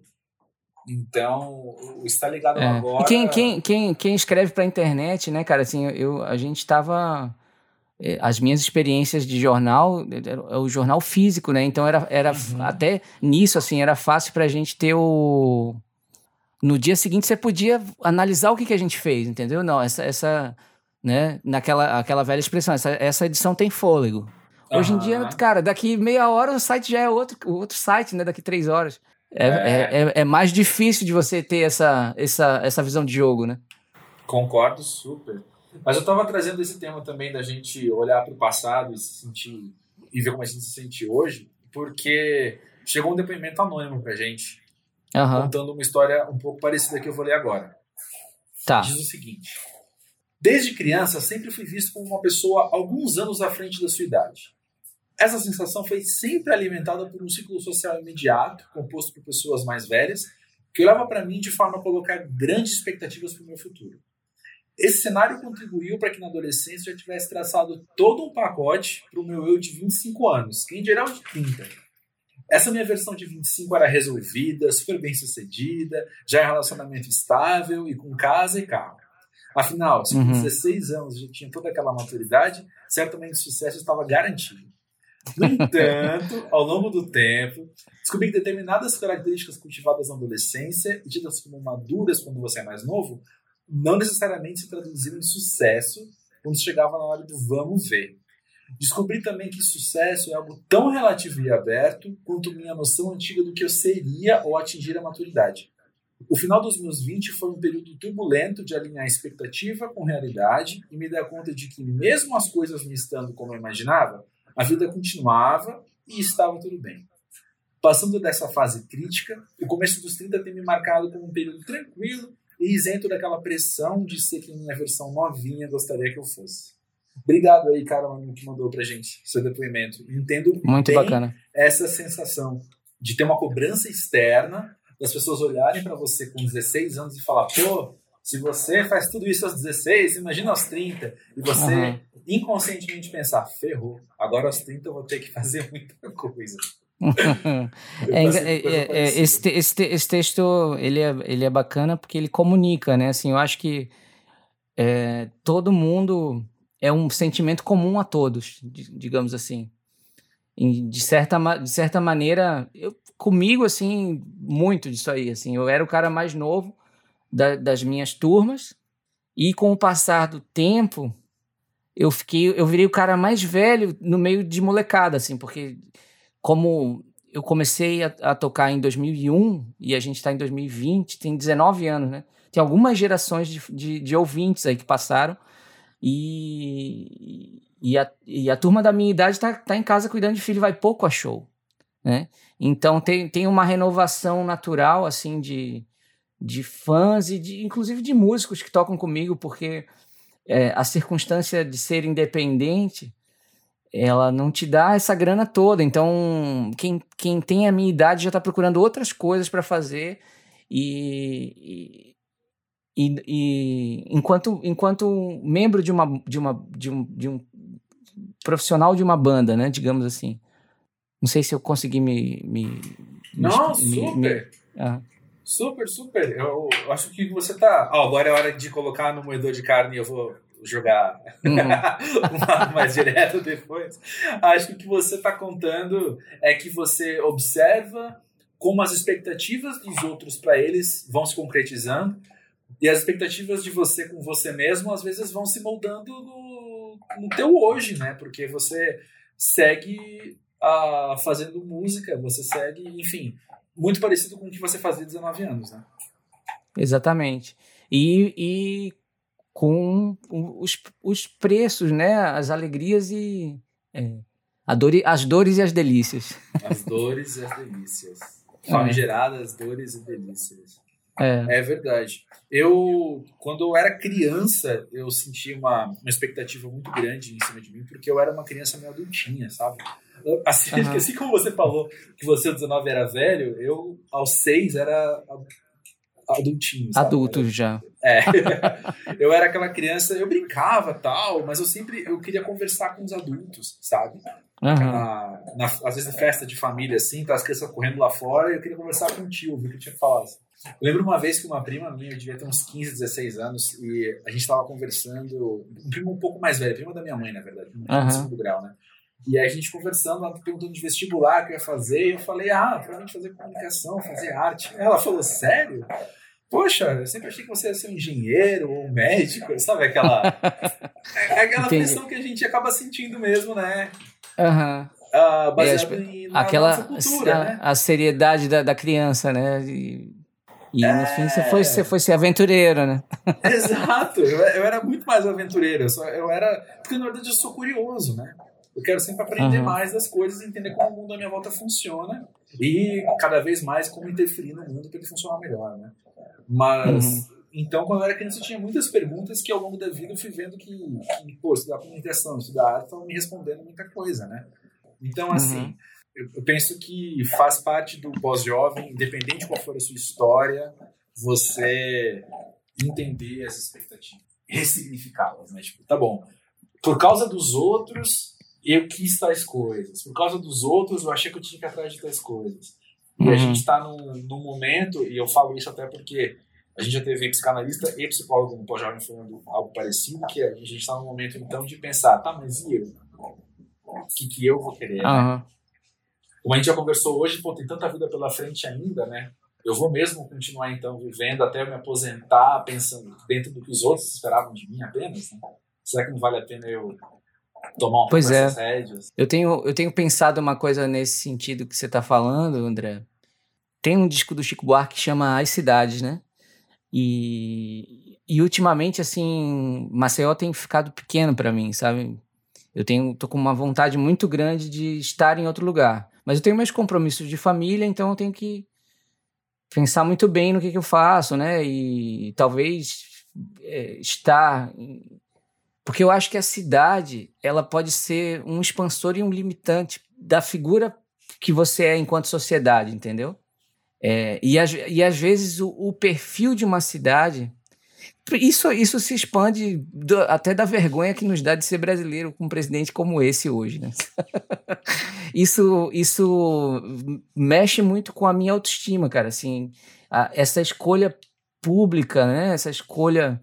Então, está ligado é. agora. E quem, quem, quem, quem escreve para a internet, né, cara? Assim, eu, a gente estava as minhas experiências de jornal é o jornal físico, né? Então era, era uhum. até nisso assim era fácil para a gente ter o no dia seguinte você podia analisar o que, que a gente fez, entendeu? Não, essa essa né? Naquela aquela velha expressão, essa, essa edição tem fôlego. Uhum. Hoje em dia, cara, daqui meia hora o site já é outro outro site, né? Daqui três horas é, é. é, é mais difícil de você ter essa essa essa visão de jogo, né? Concordo super. Mas eu estava trazendo esse tema também da gente olhar para o passado e se sentir e ver como a gente se sente hoje, porque chegou um depoimento anônimo para gente uhum. contando uma história um pouco parecida que eu vou ler agora. Tá. Diz o seguinte: Desde criança sempre fui visto como uma pessoa alguns anos à frente da sua idade. Essa sensação foi sempre alimentada por um ciclo social imediato, composto por pessoas mais velhas, que olhava para mim de forma a colocar grandes expectativas para o meu futuro. Esse cenário contribuiu para que na adolescência eu já tivesse traçado todo um pacote para o meu eu de 25 anos, que em geral de 30. Essa minha versão de 25 era resolvida, super bem sucedida, já em relacionamento estável e com casa e carro. Afinal, se com uhum. 16 anos eu já tinha toda aquela maturidade, certamente o sucesso estava garantido. No entanto, ao longo do tempo, descobri que determinadas características cultivadas na adolescência e tidas como maduras quando você é mais novo não necessariamente se traduziram em sucesso quando chegava na hora do vamos ver. Descobri também que sucesso é algo tão relativo e aberto quanto minha noção antiga do que eu seria ou atingir a maturidade. O final dos meus 20 foi um período turbulento de alinhar expectativa com realidade e me dar conta de que, mesmo as coisas não estando como eu imaginava, a vida continuava e estava tudo bem. Passando dessa fase crítica, o começo dos 30 tem me marcado como um período tranquilo e isento daquela pressão de ser quem minha versão novinha gostaria que eu fosse. Obrigado aí, cara, que mandou pra gente seu depoimento. Entendo Muito bacana. essa sensação de ter uma cobrança externa, das pessoas olharem para você com 16 anos e falar, pô, se você faz tudo isso aos 16, imagina aos 30, e você uhum. inconscientemente pensar, ferrou, agora aos 30 eu vou ter que fazer muita coisa. é, é, é, é esse, esse, esse texto ele é, ele é bacana porque ele comunica, né? Assim, eu acho que é, todo mundo é um sentimento comum a todos, digamos assim. De certa, de certa maneira, eu, comigo, assim, muito disso aí. Assim, eu era o cara mais novo da, das minhas turmas e com o passar do tempo, eu fiquei, eu virei o cara mais velho no meio de molecada, assim, porque como eu comecei a, a, tocar em 2001 e a gente está em 2020, tem 19 anos, né? Tem algumas gerações de, de, de ouvintes aí que passaram e, e, a, e a turma da minha idade está tá em casa cuidando de filho, vai pouco a show, né? Então tem, tem uma renovação natural, assim, de, de fãs e de, inclusive de músicos que tocam comigo, porque é, a circunstância de ser independente ela não te dá essa grana toda. Então, quem, quem tem a minha idade já está procurando outras coisas para fazer e, e, e, enquanto, enquanto membro de uma, de uma de um, de um profissional de uma banda, né, digamos assim. Não sei se eu consegui me, me não, me, super. Me, ah. Super, super. Eu acho que você tá. Oh, agora é hora de colocar no moedor de carne. Eu vou jogar uhum. mais direto depois. Acho que o que você está contando é que você observa como as expectativas dos outros para eles vão se concretizando, E as expectativas de você com você mesmo, às vezes, vão se moldando no, no teu hoje, né? Porque você segue uh, fazendo música, você segue, enfim, muito parecido com o que você fazia 19 anos, né? Exatamente. E, e com os, os preços, né? As alegrias e é, dor, as dores e as delícias. As dores e as delícias. Famigeradas é. dores e delícias. É. é verdade. Eu, quando eu era criança, eu senti uma, uma expectativa muito grande em cima de mim, porque eu era uma criança meio adultinha, sabe? Assim, uhum. assim como você falou que você aos 19 era velho, eu aos 6 era adultinho. Sabe? Adulto já. É. eu era aquela criança, eu brincava tal, mas eu sempre eu queria conversar com os adultos, sabe? Uhum. Na, na, às vezes, festa de família, assim, tá as crianças correndo lá fora e eu queria conversar com o tio, ouvir o que tinha que falar. Assim. Eu lembro uma vez que uma prima minha, eu devia ter uns 15, 16 anos, e a gente estava conversando, um primo um pouco mais velho, prima da minha mãe, na verdade, um uhum. segundo grau, né? E aí a gente conversando, ela perguntando de vestibular que eu ia fazer, e eu falei, ah, provavelmente fazer comunicação, fazer arte. Ela falou, sério? Poxa, eu sempre achei que você ia ser um engenheiro ou um médico, sabe? Aquela, é, é aquela pressão que a gente acaba sentindo mesmo, né? Aham. Uhum. Uh, baseado é, em, na aquela, cultura, a, né? a seriedade da, da criança, né? E, e é... no fim você foi, você foi ser aventureiro, né? Exato, eu, eu era muito mais aventureiro. Eu, só, eu era. Porque na verdade eu sou curioso, né? Eu quero sempre aprender uhum. mais das coisas, entender como o mundo à minha volta funciona e cada vez mais como interferir no mundo para ele funcionar melhor, né? Mas uhum. então quando eu era criança eu tinha muitas perguntas que ao longo da vida eu fui vendo que, que pô, estudar comunicação, estudar arte, estavam me respondendo muita coisa, né? Então assim, uhum. eu, eu penso que faz parte do pós-jovem, independente de qual for a sua história, você entender as expectativas, ressignificá-las, né? Tipo, tá bom, por causa dos outros eu quis tais coisas. Por causa dos outros, eu achei que eu tinha que ir atrás de tais coisas. E uhum. a gente está num, num momento, e eu falo isso até porque a gente já teve psicanalista e psicólogo no pós-jovem falando algo parecido, que a gente está num momento, então, de pensar, tá, mas e eu? O que, que eu vou querer? Uhum. Né? Como a gente já conversou hoje, pô, tem tanta vida pela frente ainda, né? Eu vou mesmo continuar, então, vivendo até eu me aposentar, pensando dentro do que os outros esperavam de mim apenas, né? Será que não vale a pena eu tomar um pois é. Eu tenho, eu tenho pensado uma coisa nesse sentido que você está falando, André. Tem um disco do Chico Buarque que chama As Cidades, né? E, e ultimamente, assim, Maceió tem ficado pequeno para mim, sabe? Eu tenho, tô com uma vontade muito grande de estar em outro lugar. Mas eu tenho meus compromissos de família, então eu tenho que pensar muito bem no que, que eu faço, né? E talvez é, estar porque eu acho que a cidade, ela pode ser um expansor e um limitante da figura que você é enquanto sociedade, entendeu? É, e, e às vezes o, o, perfil de uma cidade. Isso, isso se expande do, até da vergonha que nos dá de ser brasileiro com um presidente como esse hoje. Né? isso, isso mexe muito com a minha autoestima, cara. Assim, a, essa escolha pública, né? essa escolha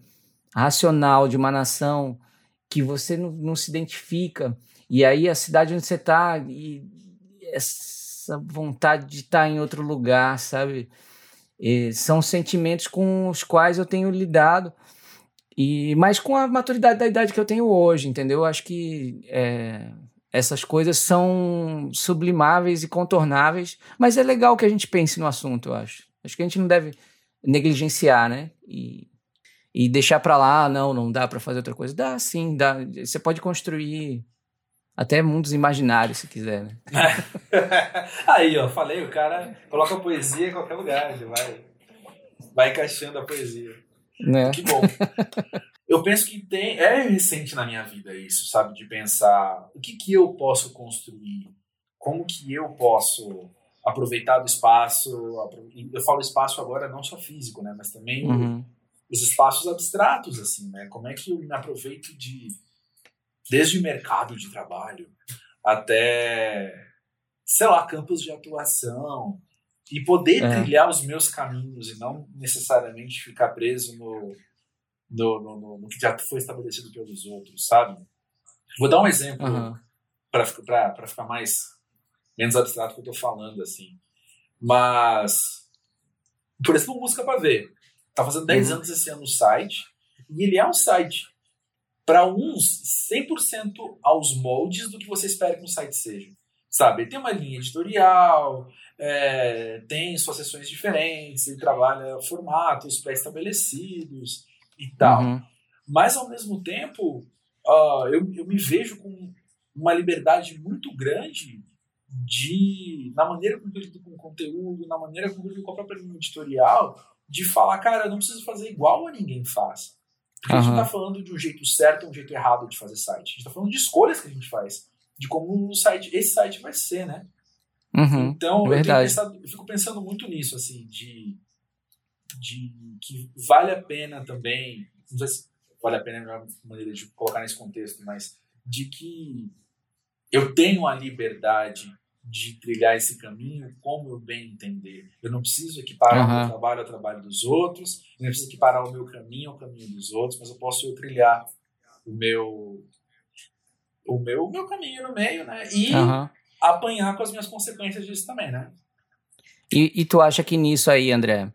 racional de uma nação que você não, não se identifica. E aí a cidade onde você está e essa vontade de estar tá em outro lugar, sabe? E são sentimentos com os quais eu tenho lidado. E, mas com a maturidade da idade que eu tenho hoje, entendeu? Acho que é, essas coisas são sublimáveis e contornáveis, mas é legal que a gente pense no assunto, eu acho. Acho que a gente não deve negligenciar, né? E e deixar para lá, não, não dá para fazer outra coisa. Dá sim, dá. Você pode construir até mundos imaginários se quiser, né? Aí, ó, falei, o cara coloca poesia em qualquer lugar, vai, vai encaixando a poesia. Né? Que bom. Eu penso que tem, é recente na minha vida isso, sabe? De pensar o que, que eu posso construir, como que eu posso aproveitar do espaço. Eu falo espaço agora não só físico, né? Mas também uhum os espaços abstratos, assim, né? Como é que eu me aproveito de desde o mercado de trabalho até, sei lá, campos de atuação e poder é. trilhar os meus caminhos e não necessariamente ficar preso no, no, no, no, que já foi estabelecido pelos outros, sabe? Vou dar um exemplo uhum. para ficar mais menos abstrato que eu tô falando, assim. Mas, por exemplo, música para ver Tá fazendo 10 Uhum. anos esse ano o site. E ele é um site, para uns, 100% aos moldes do que você espera que um site seja. Sabe? Ele tem uma linha editorial, é, tem suas sessões diferentes, ele trabalha formatos pré-estabelecidos e tal. Uhum. Mas, ao mesmo tempo, ah, eu, eu me vejo com uma liberdade muito grande de, na maneira como eu lido com o conteúdo, na maneira como eu lido com a própria linha editorial, de falar, cara, eu não preciso fazer igual a ninguém faz. Porque a gente não está falando de um jeito certo ou um jeito errado de fazer site. A gente está falando de escolhas que a gente faz. De como o site, esse site vai ser, né? Uhum. Então, eu, tenho Verdade. pensado- eu fico pensando muito nisso, assim, de, de que vale a pena também, não sei se vale a pena é a melhor maneira de colocar nesse contexto, mas de que eu tenho a liberdade de trilhar esse caminho como eu bem entender. Eu não preciso equiparar o Aham. meu trabalho ao trabalho dos outros, eu não preciso equiparar o meu caminho ao caminho dos outros, mas eu posso eu trilhar o meu o meu, o meu caminho no meio, né? E Aham. apanhar com as minhas consequências disso também, né? E, e tu acha que nisso aí, André,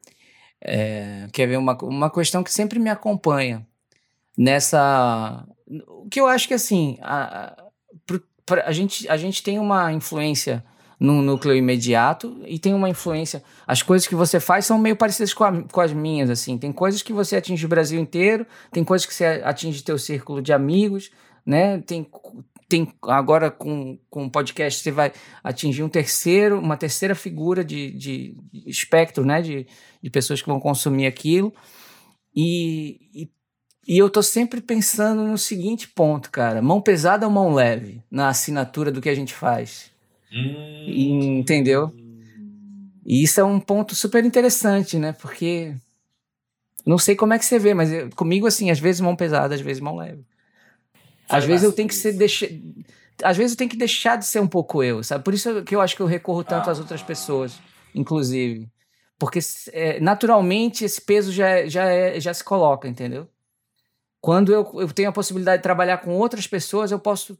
é, quer ver uma, uma questão que sempre me acompanha nessa. O que eu acho que assim, a, pra- a, gente, a gente tem uma influência no núcleo imediato e tem uma influência. As coisas que você faz são meio parecidas com, a- com as minhas, assim. Tem coisas que você atinge o Brasil inteiro, tem coisas que você atinge teu círculo de amigos, né? Tem, tem agora com, o podcast você vai atingir um terceiro, uma terceira figura de, de espectro, né? De, de pessoas que vão consumir aquilo. E, e, e eu tô sempre pensando no seguinte ponto, cara: mão pesada ou mão leve na assinatura do que a gente faz. E- entendeu? E isso é um ponto super interessante, né? Porque não sei como é que você vê, mas eu- comigo, assim, às vezes mão pesada, às vezes mão leve. Às vezes eu tenho que ser deixa... às vezes eu tenho que deixar de ser um pouco eu, sabe? Por isso que eu acho que eu recorro tanto às Ah. outras pessoas, inclusive, porque é, naturalmente esse peso já é- já é, já se coloca, entendeu? Quando eu, eu tenho a possibilidade de trabalhar com outras pessoas, eu posso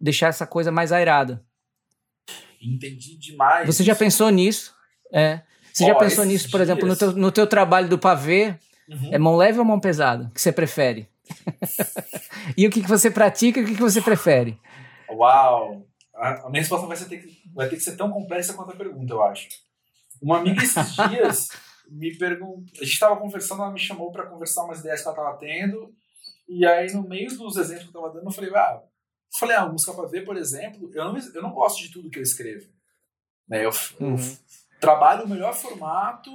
deixar essa coisa mais airada. Entendi demais. Você já pensou nisso? É. Você já pensou nisso, por exemplo, no dias- teu, no teu trabalho do pavê? Uhum. É mão leve ou mão pesada? que você prefere? e o que, que você pratica e o que, que você prefere? Uau! A, minha resposta vai, ter que, vai ter que ser tão complexa quanto a pergunta, eu acho. Uma amiga esses dias me perguntou. A gente estava conversando, ela me chamou para conversar umas ideias que ela estava tendo. E aí, no meio dos exemplos que eu estava dando, eu falei, ah, eu falei, ah, música para ver, por exemplo, eu não, eu não gosto de tudo que eu escrevo. Né? Eu, eu Uhum. trabalho o melhor formato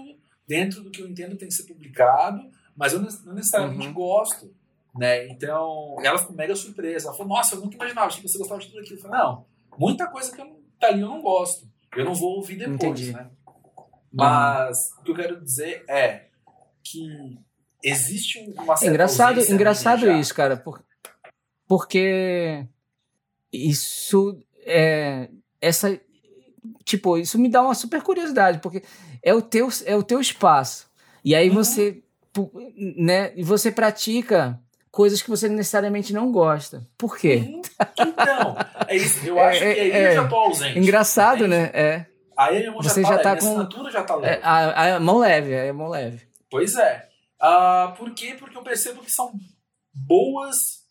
dentro do que eu entendo tem que ser publicado, mas eu não necessariamente Uhum. gosto. Né? Então, ela ficou mega surpresa. Ela falou, nossa, eu nunca imaginava, achei que você gostava de tudo aquilo. Eu falei, não, muita coisa que eu não, tá ali eu não gosto. Eu não vou ouvir depois, Entendi. né? Mas o que eu quero dizer é que existe uma É certa engraçado, engraçado isso, cara, por- porque isso é essa tipo, isso me dá uma super curiosidade, porque é o teu é o teu espaço. E aí Uhum. você né, e você pratica coisas que você necessariamente não gosta. Por quê? Hum, Então, é isso. Eu É, acho que é, aí é. eu já tô ausente. Engraçado, entende? né? É, Aí a minha mão Você já tá, já tá leve, com- assinatura já tá é leve. a, a mão leve, é a mão leve. Pois é. Ah, por quê? Porque eu percebo que são boas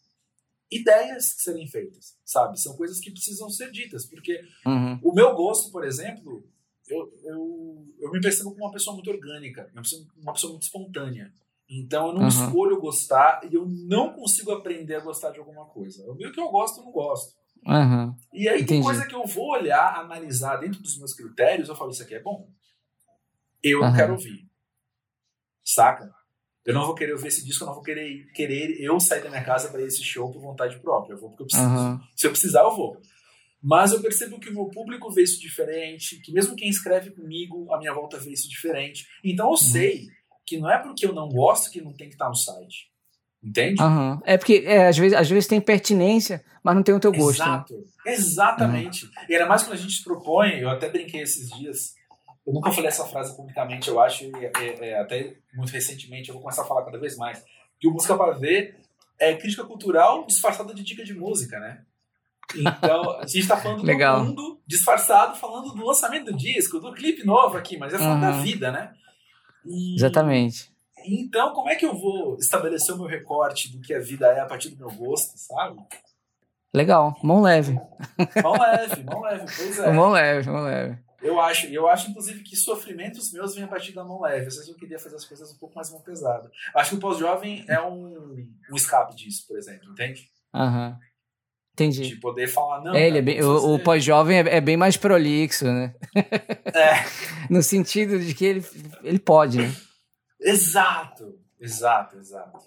ideias que serem feitas, sabe? São coisas que precisam ser ditas, porque Uhum. o meu gosto, por exemplo, eu, eu, eu me percebo como uma pessoa muito orgânica, uma pessoa muito espontânea. Então eu não Uhum. escolho gostar e eu não consigo aprender a gostar de alguma coisa. O meu que eu gosto, eu não gosto. Uhum. E aí tem Entendi. coisa que eu vou olhar, analisar dentro dos meus critérios, eu falo, isso aqui é bom. Eu não Aham. quero ouvir. Saca? Eu não vou querer ouvir esse disco, eu não vou querer, querer eu sair da minha casa para esse show por vontade própria. Eu vou porque eu preciso. Aham. Se eu precisar, eu vou. Mas eu percebo que o meu público vê isso diferente, que mesmo quem escreve comigo, a minha volta vê isso diferente. Então eu Uhum. sei que não é porque eu não gosto que não tem que estar no site. Entende? Aham. É porque é, às, vezes, às vezes tem pertinência, mas não tem o teu gosto. né? Exato. Exatamente. E ainda mais quando a gente se propõe, eu até brinquei esses dias. Eu nunca falei essa frase publicamente, eu acho, e é, é, até muito recentemente, eu vou começar a falar cada vez mais. Que o Música para Ver é crítica cultural disfarçada de dica de música, né? Então, a gente tá falando do mundo disfarçado, falando do lançamento do disco, do clipe novo aqui, mas é falando da Uhum. vida, né? E- Exatamente. Então, como é que eu vou estabelecer o meu recorte do que a vida é a partir do meu gosto, sabe? Legal. Mão leve. Mão leve, mão leve, pois é. Mão leve, mão leve. Eu acho, eu acho, inclusive, que sofrimentos meus vêm a partir da mão leve. Às vezes eu queria fazer as coisas um pouco mais mão pesada. Acho que o pós-jovem é um, um escape disso, por exemplo, entende? Aham. Entendi. De poder falar, não. É, ele é bem- o, o pós-jovem é, é bem mais prolixo, né? É, No sentido de que ele, ele pode, né? Exato, exato, exato.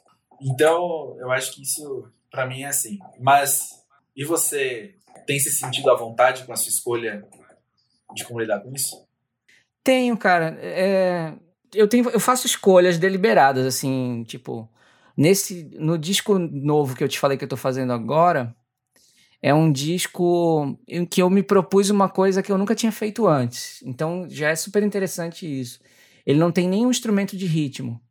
Então, eu acho que isso, pra mim, é assim. Mas, e você tem se sentido à vontade com a sua escolha de como lidar com isso? Tenho, cara. É, eu, tenho, eu faço escolhas deliberadas, assim, tipo, nesse, no disco novo que eu te falei que eu tô fazendo agora, é um disco em que eu me propus uma coisa que eu nunca tinha feito antes. Então já é super interessante isso. Ele não tem nenhum instrumento de ritmo.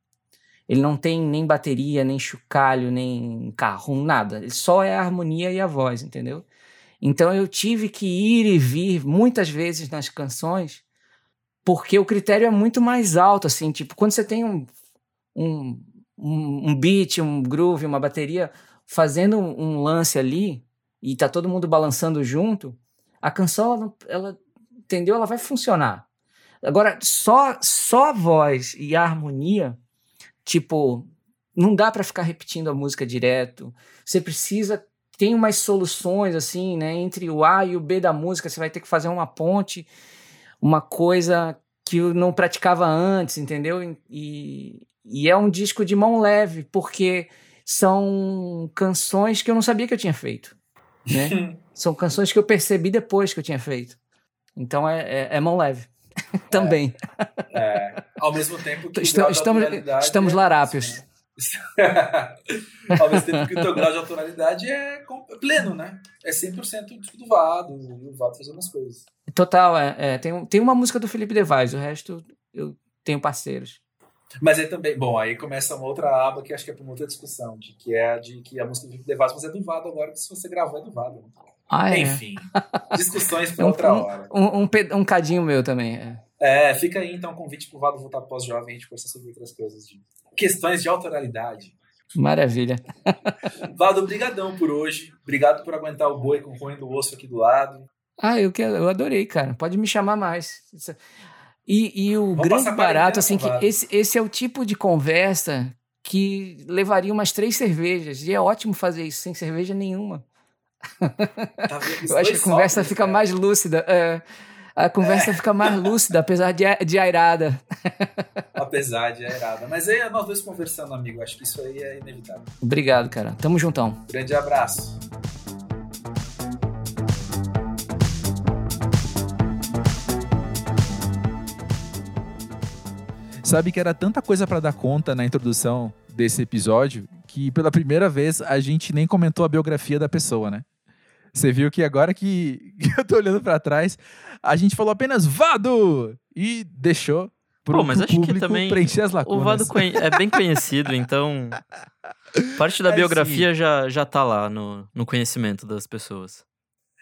Ele não tem nem bateria, nem chocalho, nem carro, nada. Ele só é a harmonia e a voz, entendeu? Então eu tive que ir e vir muitas vezes nas canções, porque o critério é muito mais alto, assim, tipo, quando você tem um, um, um, beat, um groove, uma bateria fazendo um, lance ali, e tá todo mundo balançando junto, a canção, ela, ela, entendeu? Ela vai funcionar. Agora, só, só voz e harmonia, tipo, não dá pra ficar repetindo a música direto. Você precisa tem umas soluções assim, né, entre o A e o B da música, você vai ter que fazer uma ponte, uma coisa que eu não praticava antes, entendeu? E, e é um disco de mão leve, porque são canções que eu não sabia que eu tinha feito, né? são canções que eu percebi depois que eu tinha feito. Então é, é, é mão leve. Também. É, ao mesmo tempo que Estamos- estamos- é- larápios. ao mesmo tempo que o teu grau de autoralidade é com- pleno, né? É 100% disco do Vado, o Vado fazendo as coisas. Total, é, é, tem, tem uma música do Felipe Devais, o resto eu tenho parceiros. Mas aí também, bom, aí começa uma outra aba que acho que é para uma outra discussão, de que é a de que a música do Felipe Devas, mas é do Vado agora, que se você gravou é do Vado. Ah, é. Enfim, discussões É para um, outra um, hora. um, um, um cadinho meu também. é. É, fica aí então o convite pro Vado voltar pós-jovem a gente conversar sobre outras coisas, de questões de autoralidade. Maravilha. Vado, brigadão por hoje. Obrigado por aguentar o boi com o roendo o osso aqui do lado. Ah, eu, que, eu adorei, cara. Pode me chamar mais. E, e o Vamos grande barato, assim, que esse, esse é o tipo de conversa que levaria umas três cervejas. E é ótimo fazer isso sem cerveja nenhuma. Tá Eu acho que a conversa sócios, fica cara. mais lúcida. é. a conversa fica mais lúcida, apesar de, de airada. Apesar de aerada. Mas aí é nós dois conversando, amigo. Acho que isso aí é inevitável. Obrigado, cara. Tamo juntão. Grande abraço. Sabe que era tanta coisa pra dar conta na introdução desse episódio que pela primeira vez a gente nem comentou a biografia da pessoa, né? Você viu que agora que que eu tô olhando pra trás, a gente falou apenas Vado e deixou pro, Pô, mas pro acho que público também preencher as lacunas. O Vado é bem conhecido, então. Parte da É, biografia já, já tá lá no, no conhecimento das pessoas.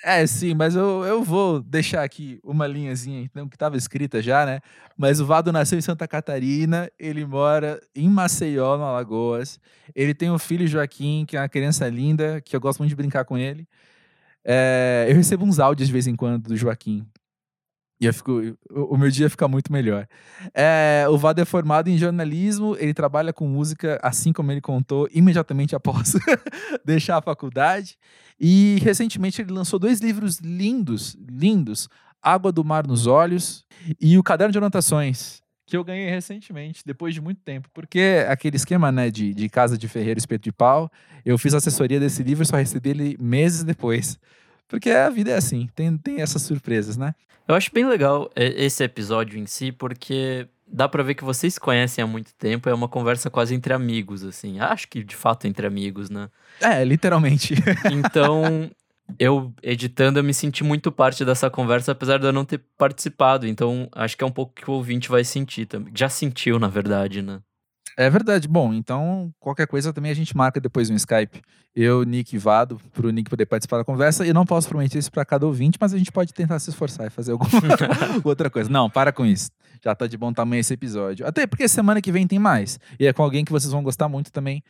É, sim, mas eu, eu vou deixar aqui uma linhazinha então que estava escrita já, né? Mas o Vado nasceu em Santa Catarina, ele mora em Maceió, no Alagoas. Ele tem um filho, Joaquim, que é uma criança linda, que eu gosto muito de brincar com ele. É, eu recebo uns áudios de vez em quando do Joaquim. E eu fico, o, meu dia fica muito melhor. É, o Vado é formado em jornalismo, ele trabalha com música, assim como ele contou, imediatamente após deixar a faculdade. E recentemente ele lançou dois livros lindos, lindos, Água do Mar nos Olhos e o Caderno de Anotações, que eu ganhei recentemente, depois de muito tempo, porque aquele esquema, né, de, de casa de ferreiro, espeto de pau, eu fiz assessoria desse livro e só recebi ele meses depois. Porque a vida é assim, tem, tem essas surpresas, né? Eu acho bem legal esse episódio em si, porque dá pra ver que vocês se conhecem há muito tempo, é uma conversa quase entre amigos, assim. Acho que de fato entre amigos, né? É, literalmente. Então, eu editando, eu me senti muito parte dessa conversa, apesar de eu não ter participado. Então, acho que é um pouco que o ouvinte vai sentir também. Já sentiu, na verdade, né? É verdade. Bom, então qualquer coisa também a gente marca depois no Skype. Eu, Nick e Vado, pro Nick poder participar da conversa. E não posso prometer isso para cada ouvinte, mas a gente pode tentar se esforçar e fazer alguma outra coisa. Não, para com isso. Já tá de bom tamanho esse episódio. Até porque semana que vem tem mais. E é com alguém que vocês vão gostar muito também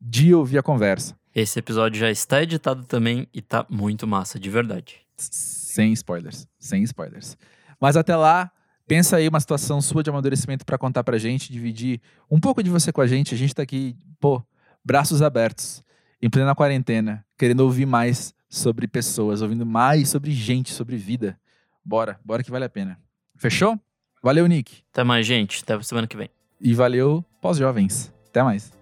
de ouvir a conversa. Esse episódio já está editado também e tá muito massa, de verdade. Sem spoilers. Sem spoilers. Mas até lá, pensa aí uma situação sua de amadurecimento para contar pra gente, dividir um pouco de você com a gente. A gente tá aqui, pô, braços abertos, em plena quarentena, querendo ouvir mais sobre pessoas, ouvindo mais sobre gente, sobre vida. Bora, bora que vale a pena. Fechou? Valeu, Nick. Até mais, gente. Até semana que vem. E valeu, pós-jovens. Até mais.